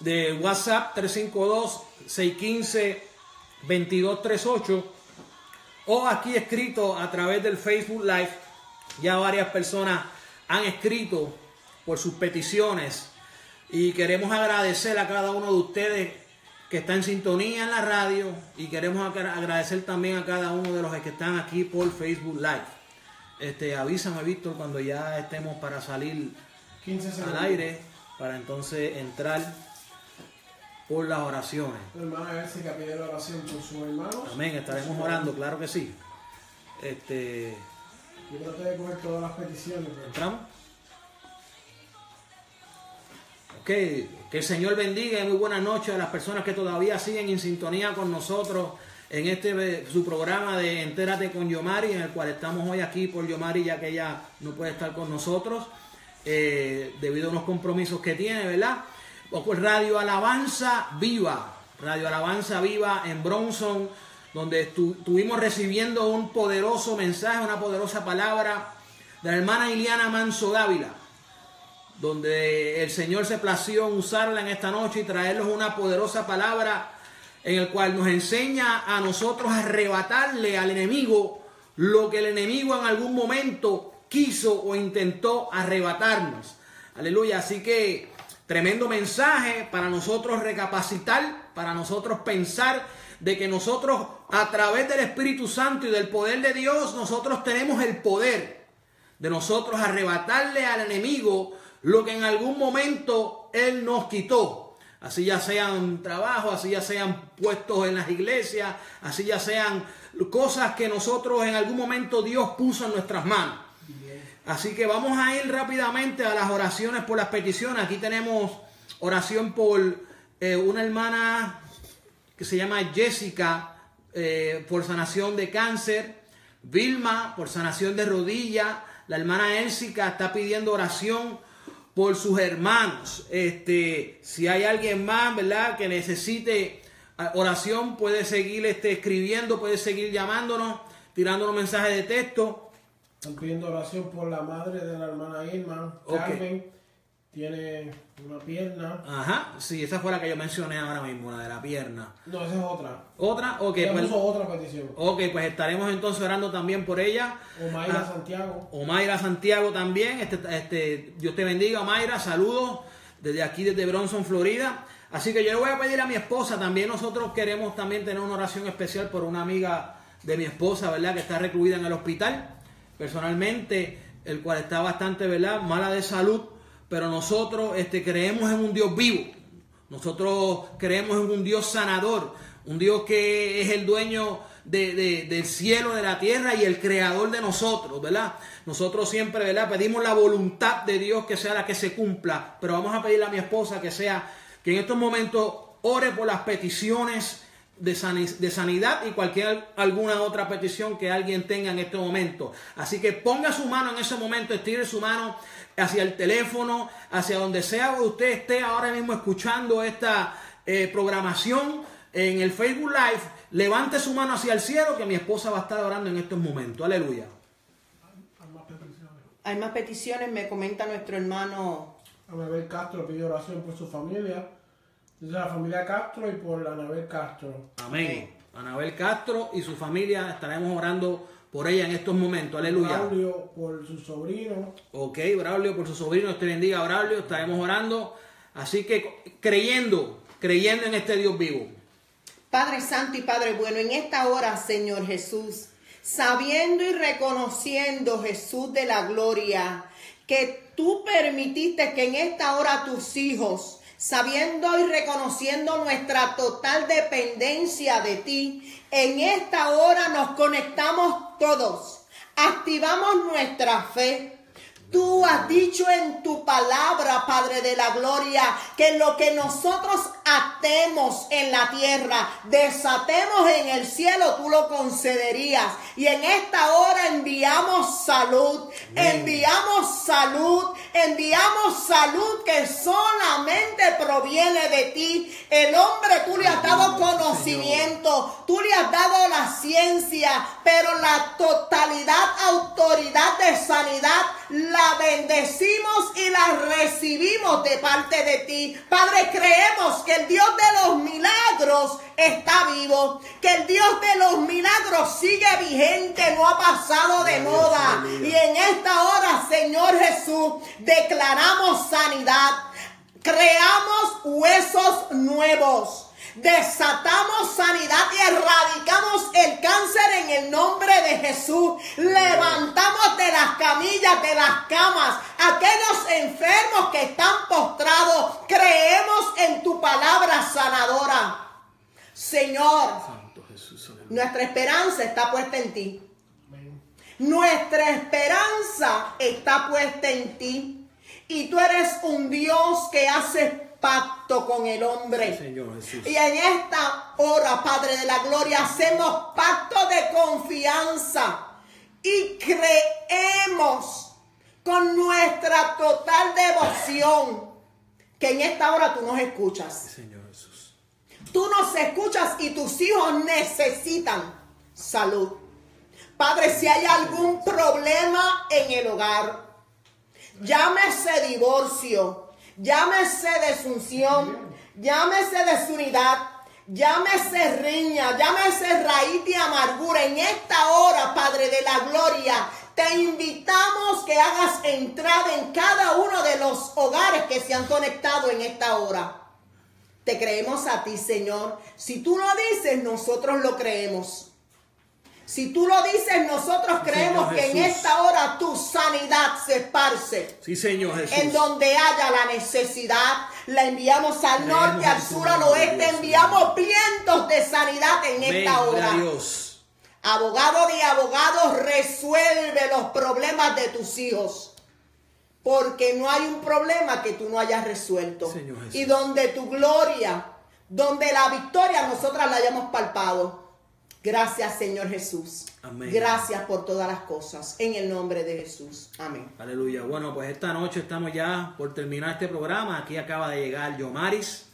de WhatsApp 352-615-2238 o aquí escrito a través del Facebook Live. Ya varias personas han escrito por sus peticiones y queremos agradecer a cada uno de ustedes que está en sintonía en la radio y queremos agra- agradecer también a cada uno de los que están aquí por Facebook Live. Este, avísame, Víctor, cuando ya estemos para salir 15 segundos. al aire para entonces entrar por las oraciones. Tu hermana Jessica pide la oración por sus hermanos. Amén, estaremos orando, claro que sí. Este, Yo traté de coger todas las peticiones. pero- ¿Entramos? Ok, que el Señor bendiga y muy buenas noches a las personas que todavía siguen en sintonía con nosotros en este eh, su programa de Entérate con Yomari, en el cual estamos hoy aquí por Yomari, ya que ella no puede estar con nosotros eh, debido a unos compromisos que tiene, ¿verdad? Radio Alabanza Viva, Radio Alabanza Viva en Bronson, donde estu- estuvimos recibiendo un poderoso mensaje, una poderosa palabra de la hermana Iliana Manso Dávila donde el Señor se plació usarla en esta noche y traernos una poderosa palabra en el cual nos enseña a nosotros a arrebatarle al enemigo lo que el enemigo en algún momento quiso o intentó arrebatarnos. Aleluya, así que tremendo mensaje para nosotros recapacitar, para nosotros pensar de que nosotros a través del Espíritu Santo y del poder de Dios, nosotros tenemos el poder de nosotros arrebatarle al enemigo lo que en algún momento él nos quitó. Así ya sean trabajos, así ya sean puestos en las iglesias, así ya sean cosas que nosotros en algún momento Dios puso en nuestras manos. Así que vamos a ir rápidamente a las oraciones por las peticiones. Aquí tenemos oración por eh, una hermana que se llama Jessica eh, por sanación de cáncer, Vilma por sanación de rodilla, la hermana Elsica está pidiendo oración por sus hermanos. Este, si hay alguien más, ¿verdad? Que necesite ah, oración, puede seguir este, escribiendo, puede seguir llamándonos, tirándonos mensajes de texto. Están pidiendo oración por la madre de la hermana Irma, Ok. Carmen. Tiene una pierna. Ajá, sí, esa fue la que yo mencioné ahora mismo, la de la pierna. No, esa es otra. Otra, ok, Ella pues, otra petición. ok, pues estaremos entonces orando también por ella. Omaira Ah, Santiago. Omaira Santiago también, este, este, Dios te bendiga, Omaira, saludos desde aquí, desde Bronson, Florida. Así que yo le voy a pedir a mi esposa, también nosotros queremos también tener una oración especial por una amiga de mi esposa, ¿verdad? Que está recluida en el hospital, personalmente, el cual está bastante, ¿verdad? Mala de salud, pero nosotros este, creemos en un Dios vivo, nosotros creemos en un Dios sanador, un Dios que es el dueño de- de- del cielo, de la tierra y el creador de nosotros, ¿verdad? Nosotros siempre, ¿verdad? Pedimos la voluntad de Dios que sea la que se cumpla, pero vamos a pedirle a mi esposa que sea, que en estos momentos ore por las peticiones de, sani- de sanidad y cualquier alguna otra petición que alguien tenga en este momento. Así que ponga su mano en ese momento, estire su mano hacia el teléfono, hacia donde sea que usted esté ahora mismo escuchando esta eh, programación en el Facebook Live. Levante su mano hacia el cielo que mi esposa va a estar orando en estos momentos. Aleluya. Hay más peticiones. Hay más peticiones, me comenta nuestro hermano. Anabel Castro pide oración por su familia. La familia Castro y por Anabel Castro. Amén. Anabel Castro y su familia estaremos orando por ella en estos momentos. Aleluya. Braulio por su sobrino. Ok, Braulio, por su sobrino, Dios te bendiga, Braulio, estaremos orando. Así que creyendo, creyendo en este Dios vivo. Padre Santo y Padre Bueno, en esta hora, Señor Jesús, sabiendo y reconociendo, Jesús de la gloria, que tú permitiste que en esta hora tus hijos, sabiendo y reconociendo nuestra total dependencia de ti, en esta hora nos conectamos todos, activamos nuestra fe. Tú has dicho en tu palabra, Padre de la Gloria, que lo que nosotros atemos en la tierra, desatemos en el cielo, tú lo concederías. Y en esta hora enviamos salud, enviamos salud, enviamos salud que solamente proviene de ti. El hombre tú le has dado conocimiento, tú le has dado la ciencia, pero la totalidad, autoridad de sanidad, la bendecimos y la recibimos de parte de ti. Padre, creemos que el Dios de los milagros está vivo, que el Dios de los milagros sigue vigente, no ha pasado de moda. Y en esta hora, Señor Jesús, declaramos sanidad, creamos huesos nuevos. Desatamos sanidad y erradicamos el cáncer en el nombre de Jesús. Levantamos de las camillas, de las camas, aquellos enfermos que están postrados. Creemos en tu palabra sanadora. Señor, Santo Jesús. nuestra esperanza está puesta en ti. Nuestra esperanza está puesta en ti. Y tú eres un Dios que hace pacto con el hombre. Señor Jesús. Y en esta hora, Padre de la Gloria, hacemos pacto de confianza y creemos con nuestra total devoción que en esta hora tú nos escuchas. Señor Jesús. Tú nos escuchas y tus hijos necesitan salud. Padre, si hay algún problema en el hogar, llámese divorcio, llámese desunción, llámese desunidad, llámese riña, llámese raíz de amargura. En esta hora, Padre de la Gloria, te invitamos que hagas entrada en cada uno de los hogares que se han conectado en esta hora. Te creemos a ti, Señor. Si tú lo dices, nosotros lo creemos. Si tú lo dices, nosotros creemos que en esta hora tu sanidad se esparce. Sí, Señor Jesús. En donde haya la necesidad, la enviamos al Creemos norte, al sur, al oeste. Dios, Enviamos vientos de sanidad en esta hora. Dios. Abogado de abogados, resuelve los problemas de tus hijos. Porque no hay un problema que tú no hayas resuelto. Señor Jesús. Y donde tu gloria, donde la victoria nosotras la hayamos palpado. Gracias, Señor Jesús. Amén. Gracias por todas las cosas. En el nombre de Jesús. Amén. Aleluya. Bueno, pues esta noche estamos ya por terminar este programa. Aquí acaba de llegar Yomaris.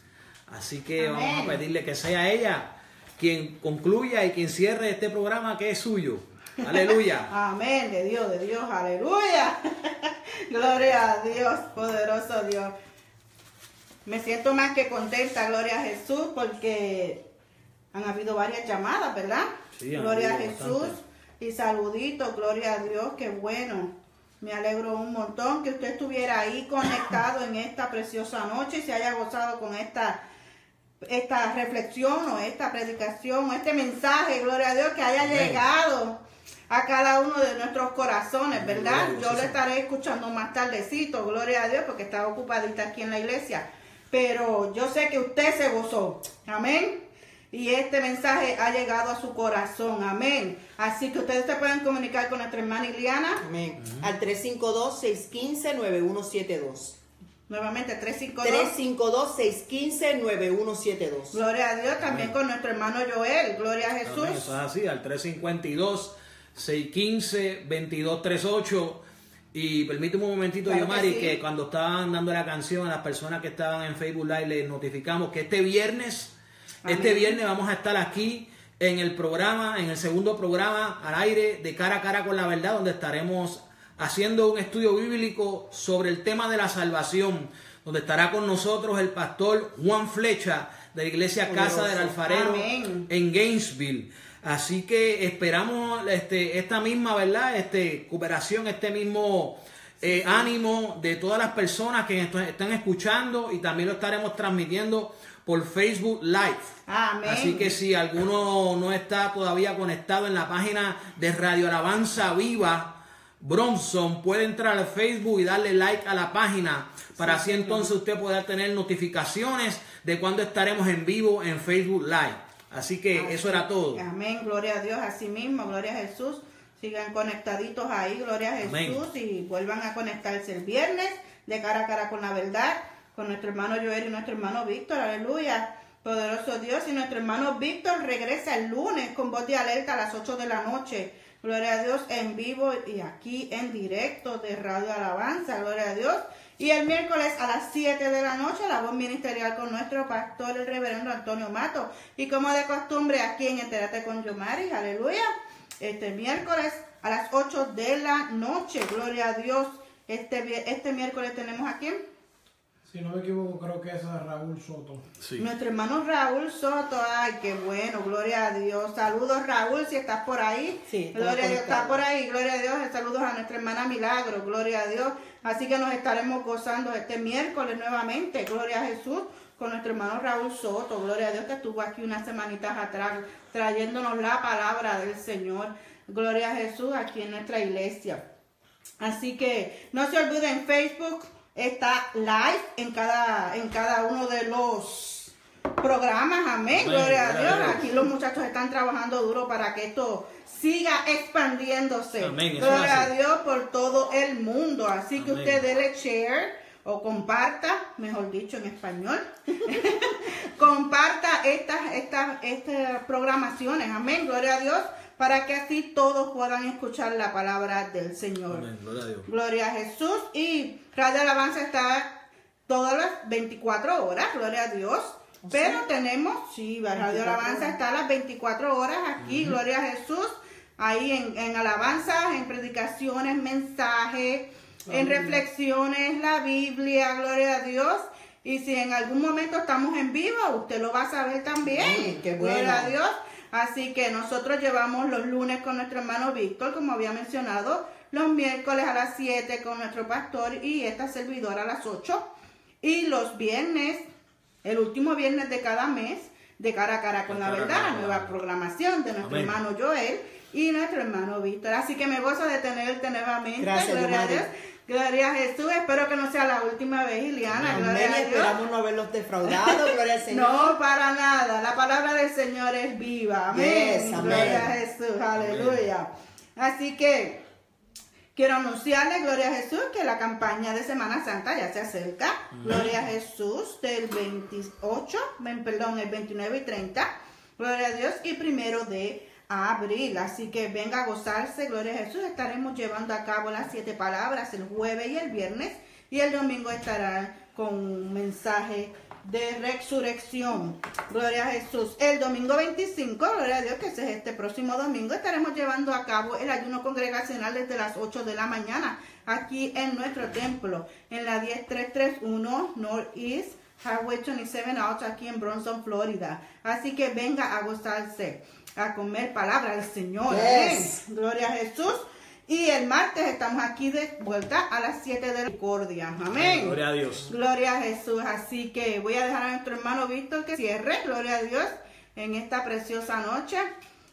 Así que Amén. vamos a pedirle que sea ella quien concluya y quien cierre este programa que es suyo. Aleluya. Amén, de Dios, de Dios, aleluya. gloria a Dios, poderoso Dios. Me siento más que contenta, gloria a Jesús, porque han habido varias llamadas, ¿verdad? Sí, gloria a Jesús y saluditos, gloria a Dios, qué bueno. Me alegro un montón que usted estuviera ahí conectado en esta preciosa noche y se haya gozado con esta esta reflexión o esta predicación o este mensaje, gloria a Dios, que haya Amén. llegado a cada uno de nuestros corazones, ¿verdad? Yo lo estaré escuchando más tardecito, gloria a Dios, porque estaba ocupadita aquí en la iglesia. Pero yo sé que usted se gozó, amén. Y este mensaje ha llegado a su corazón, amén. Así que ustedes se pueden comunicar con nuestra hermana Iliana, Amén. Al 352-615-9172. nuevamente 352. 352-615-9172. Gloria a Dios, también con nuestro hermano Joel, gloria a Jesús. Amén, Eso es así, al 352-615-2238. Y permíteme un momentito, Claro que Yomari, sí. que, cuando estaban dando la canción a las personas que estaban en Facebook Live, les notificamos que este viernes, Amén. este viernes vamos a estar aquí en el programa, en el segundo programa al aire de cara a cara con la verdad, donde estaremos haciendo un estudio bíblico sobre el tema de la salvación, donde estará con nosotros el pastor Juan Flecha de la iglesia Casa del. Alfarero Amén. en Gainesville. Así que esperamos este, esta misma, ¿verdad? Este, cooperación, este mismo eh, ánimo de todas las personas que están escuchando y también lo estaremos transmitiendo por Facebook Live. Amén. Así que si alguno no está todavía conectado en la página de Radio Alabanza Viva Bronson, puede entrar al Facebook y darle like a la página para así entonces usted pueda tener notificaciones de cuando estaremos en vivo en Facebook Live. Así que eso era todo. Amén, gloria a Dios, así mismo, gloria a Jesús. Sigan conectaditos ahí, gloria a Jesús, Amén. y vuelvan a conectarse el viernes de cara a cara con la verdad, con nuestro hermano Joel y nuestro hermano Víctor, aleluya. Poderoso Dios, y nuestro hermano Víctor regresa el lunes con voz de alerta a las 8 de la noche. Gloria a Dios en vivo y aquí en directo de Radio Alabanza, gloria a Dios. Y el miércoles a las 7 de la noche, la voz ministerial con nuestro pastor, el reverendo Antonio Mato. Y como de costumbre, aquí en Entérate con Yomari, aleluya. Este miércoles a las 8 de la noche, gloria a Dios. Este, este miércoles tenemos aquí Si no me equivoco, creo que es a Raúl Soto. Sí. nuestro hermano Raúl Soto. Ay, qué bueno, gloria a Dios. Saludos, Raúl, si estás por ahí. Sí, gloria a Dios, conectado. está por ahí, gloria a Dios. Saludos a nuestra hermana Milagro, gloria a Dios. Así que nos estaremos gozando este miércoles nuevamente, gloria a Jesús, con nuestro hermano Raúl Soto, gloria a Dios, que estuvo aquí unas semanitas atrás trayéndonos la palabra del Señor. Gloria a Jesús aquí en nuestra iglesia. Así que no se olviden, Facebook está live en cada, en cada uno de los programas. Amén. Amén, Gloria a Dios. Aquí los muchachos están trabajando duro para que esto siga expandiéndose. Amén, Gloria a. Dios por todo el mundo. Así que usted dele share o comparta, mejor dicho en español, comparta estas, estas, estas programaciones. Amén. Gloria a Dios. Para que así todos puedan escuchar la palabra del Señor. Amén, gloria a Dios. Gloria a Jesús. Y Radio Alabanza está todas las 24 horas, gloria a Dios. Pero tenemos, sí, Radio 24 Alabanza está a las 24 horas aquí, gloria a Jesús. Ahí en, en alabanzas, en predicaciones, mensajes, en reflexiones, la Biblia, gloria a Dios. Y si en algún momento estamos en vivo, usted lo va a saber también. Sí, qué bueno. Gloria a Dios. Así que nosotros llevamos los lunes con nuestro hermano Víctor, como había mencionado, los miércoles a las 7 con nuestro pastor y esta servidora a las 8. Y los viernes, el último viernes de cada mes, de cara a cara con la verdad, cara la nueva programación de nuestro Amén. hermano Joel y nuestro hermano Víctor. Así que me gozo de tenerte nuevamente. Gracias, Gloria a Yomari. Dios. Gloria a Jesús. Espero que no sea la última vez, Ileana. Amén. Gloria a Dios. Esperamos no haberlos defraudado. Gloria al Señor. No, para nada. La palabra del Señor es viva. Amén. Yes, amén. Gloria a Jesús. Aleluya. Así que quiero anunciarle, gloria a Jesús, que la campaña de Semana Santa ya se acerca. Gloria a Jesús del 28, ven, perdón, el 29 y 30. Gloria a Dios. Y primero de abril. Así que venga a gozarse, gloria a Jesús. Estaremos llevando a cabo las siete palabras el jueves y el viernes. Y el domingo estará con un mensaje de resurrección. Gloria a Jesús. El domingo 25, gloria a Dios, que ese es este próximo domingo, estaremos llevando a cabo el ayuno congregacional desde las 8 de la mañana aquí en nuestro templo, en la 10331 Northeast Highway 27 Out, aquí en Bronson, Florida. Así que venga a gozarse, a comer palabra del Señor. Yes. Gloria a Jesús. Y el martes estamos aquí de vuelta a las 7 de la discordia. Amén. Gloria a Dios. Gloria a Jesús. Así que voy a dejar a nuestro hermano Víctor que cierre. Gloria a Dios en esta preciosa noche.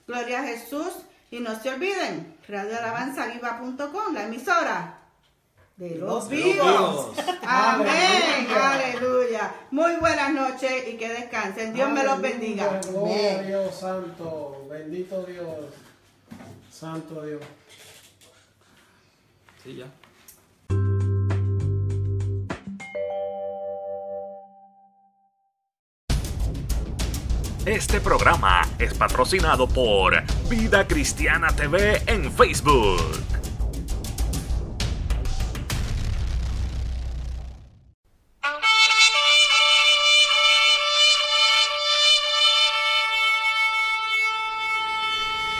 Gloria a Jesús. Y no se olviden, radioalabanzaviva.com, la emisora de los vivos. vivos. Amén. Aleluya. Muy buenas noches y que descansen. Dios me los bendiga. Gloria a. Dios santo, bendito Dios, santo Dios. Sí, ya. Este programa es patrocinado por Vida Cristiana TV en Facebook.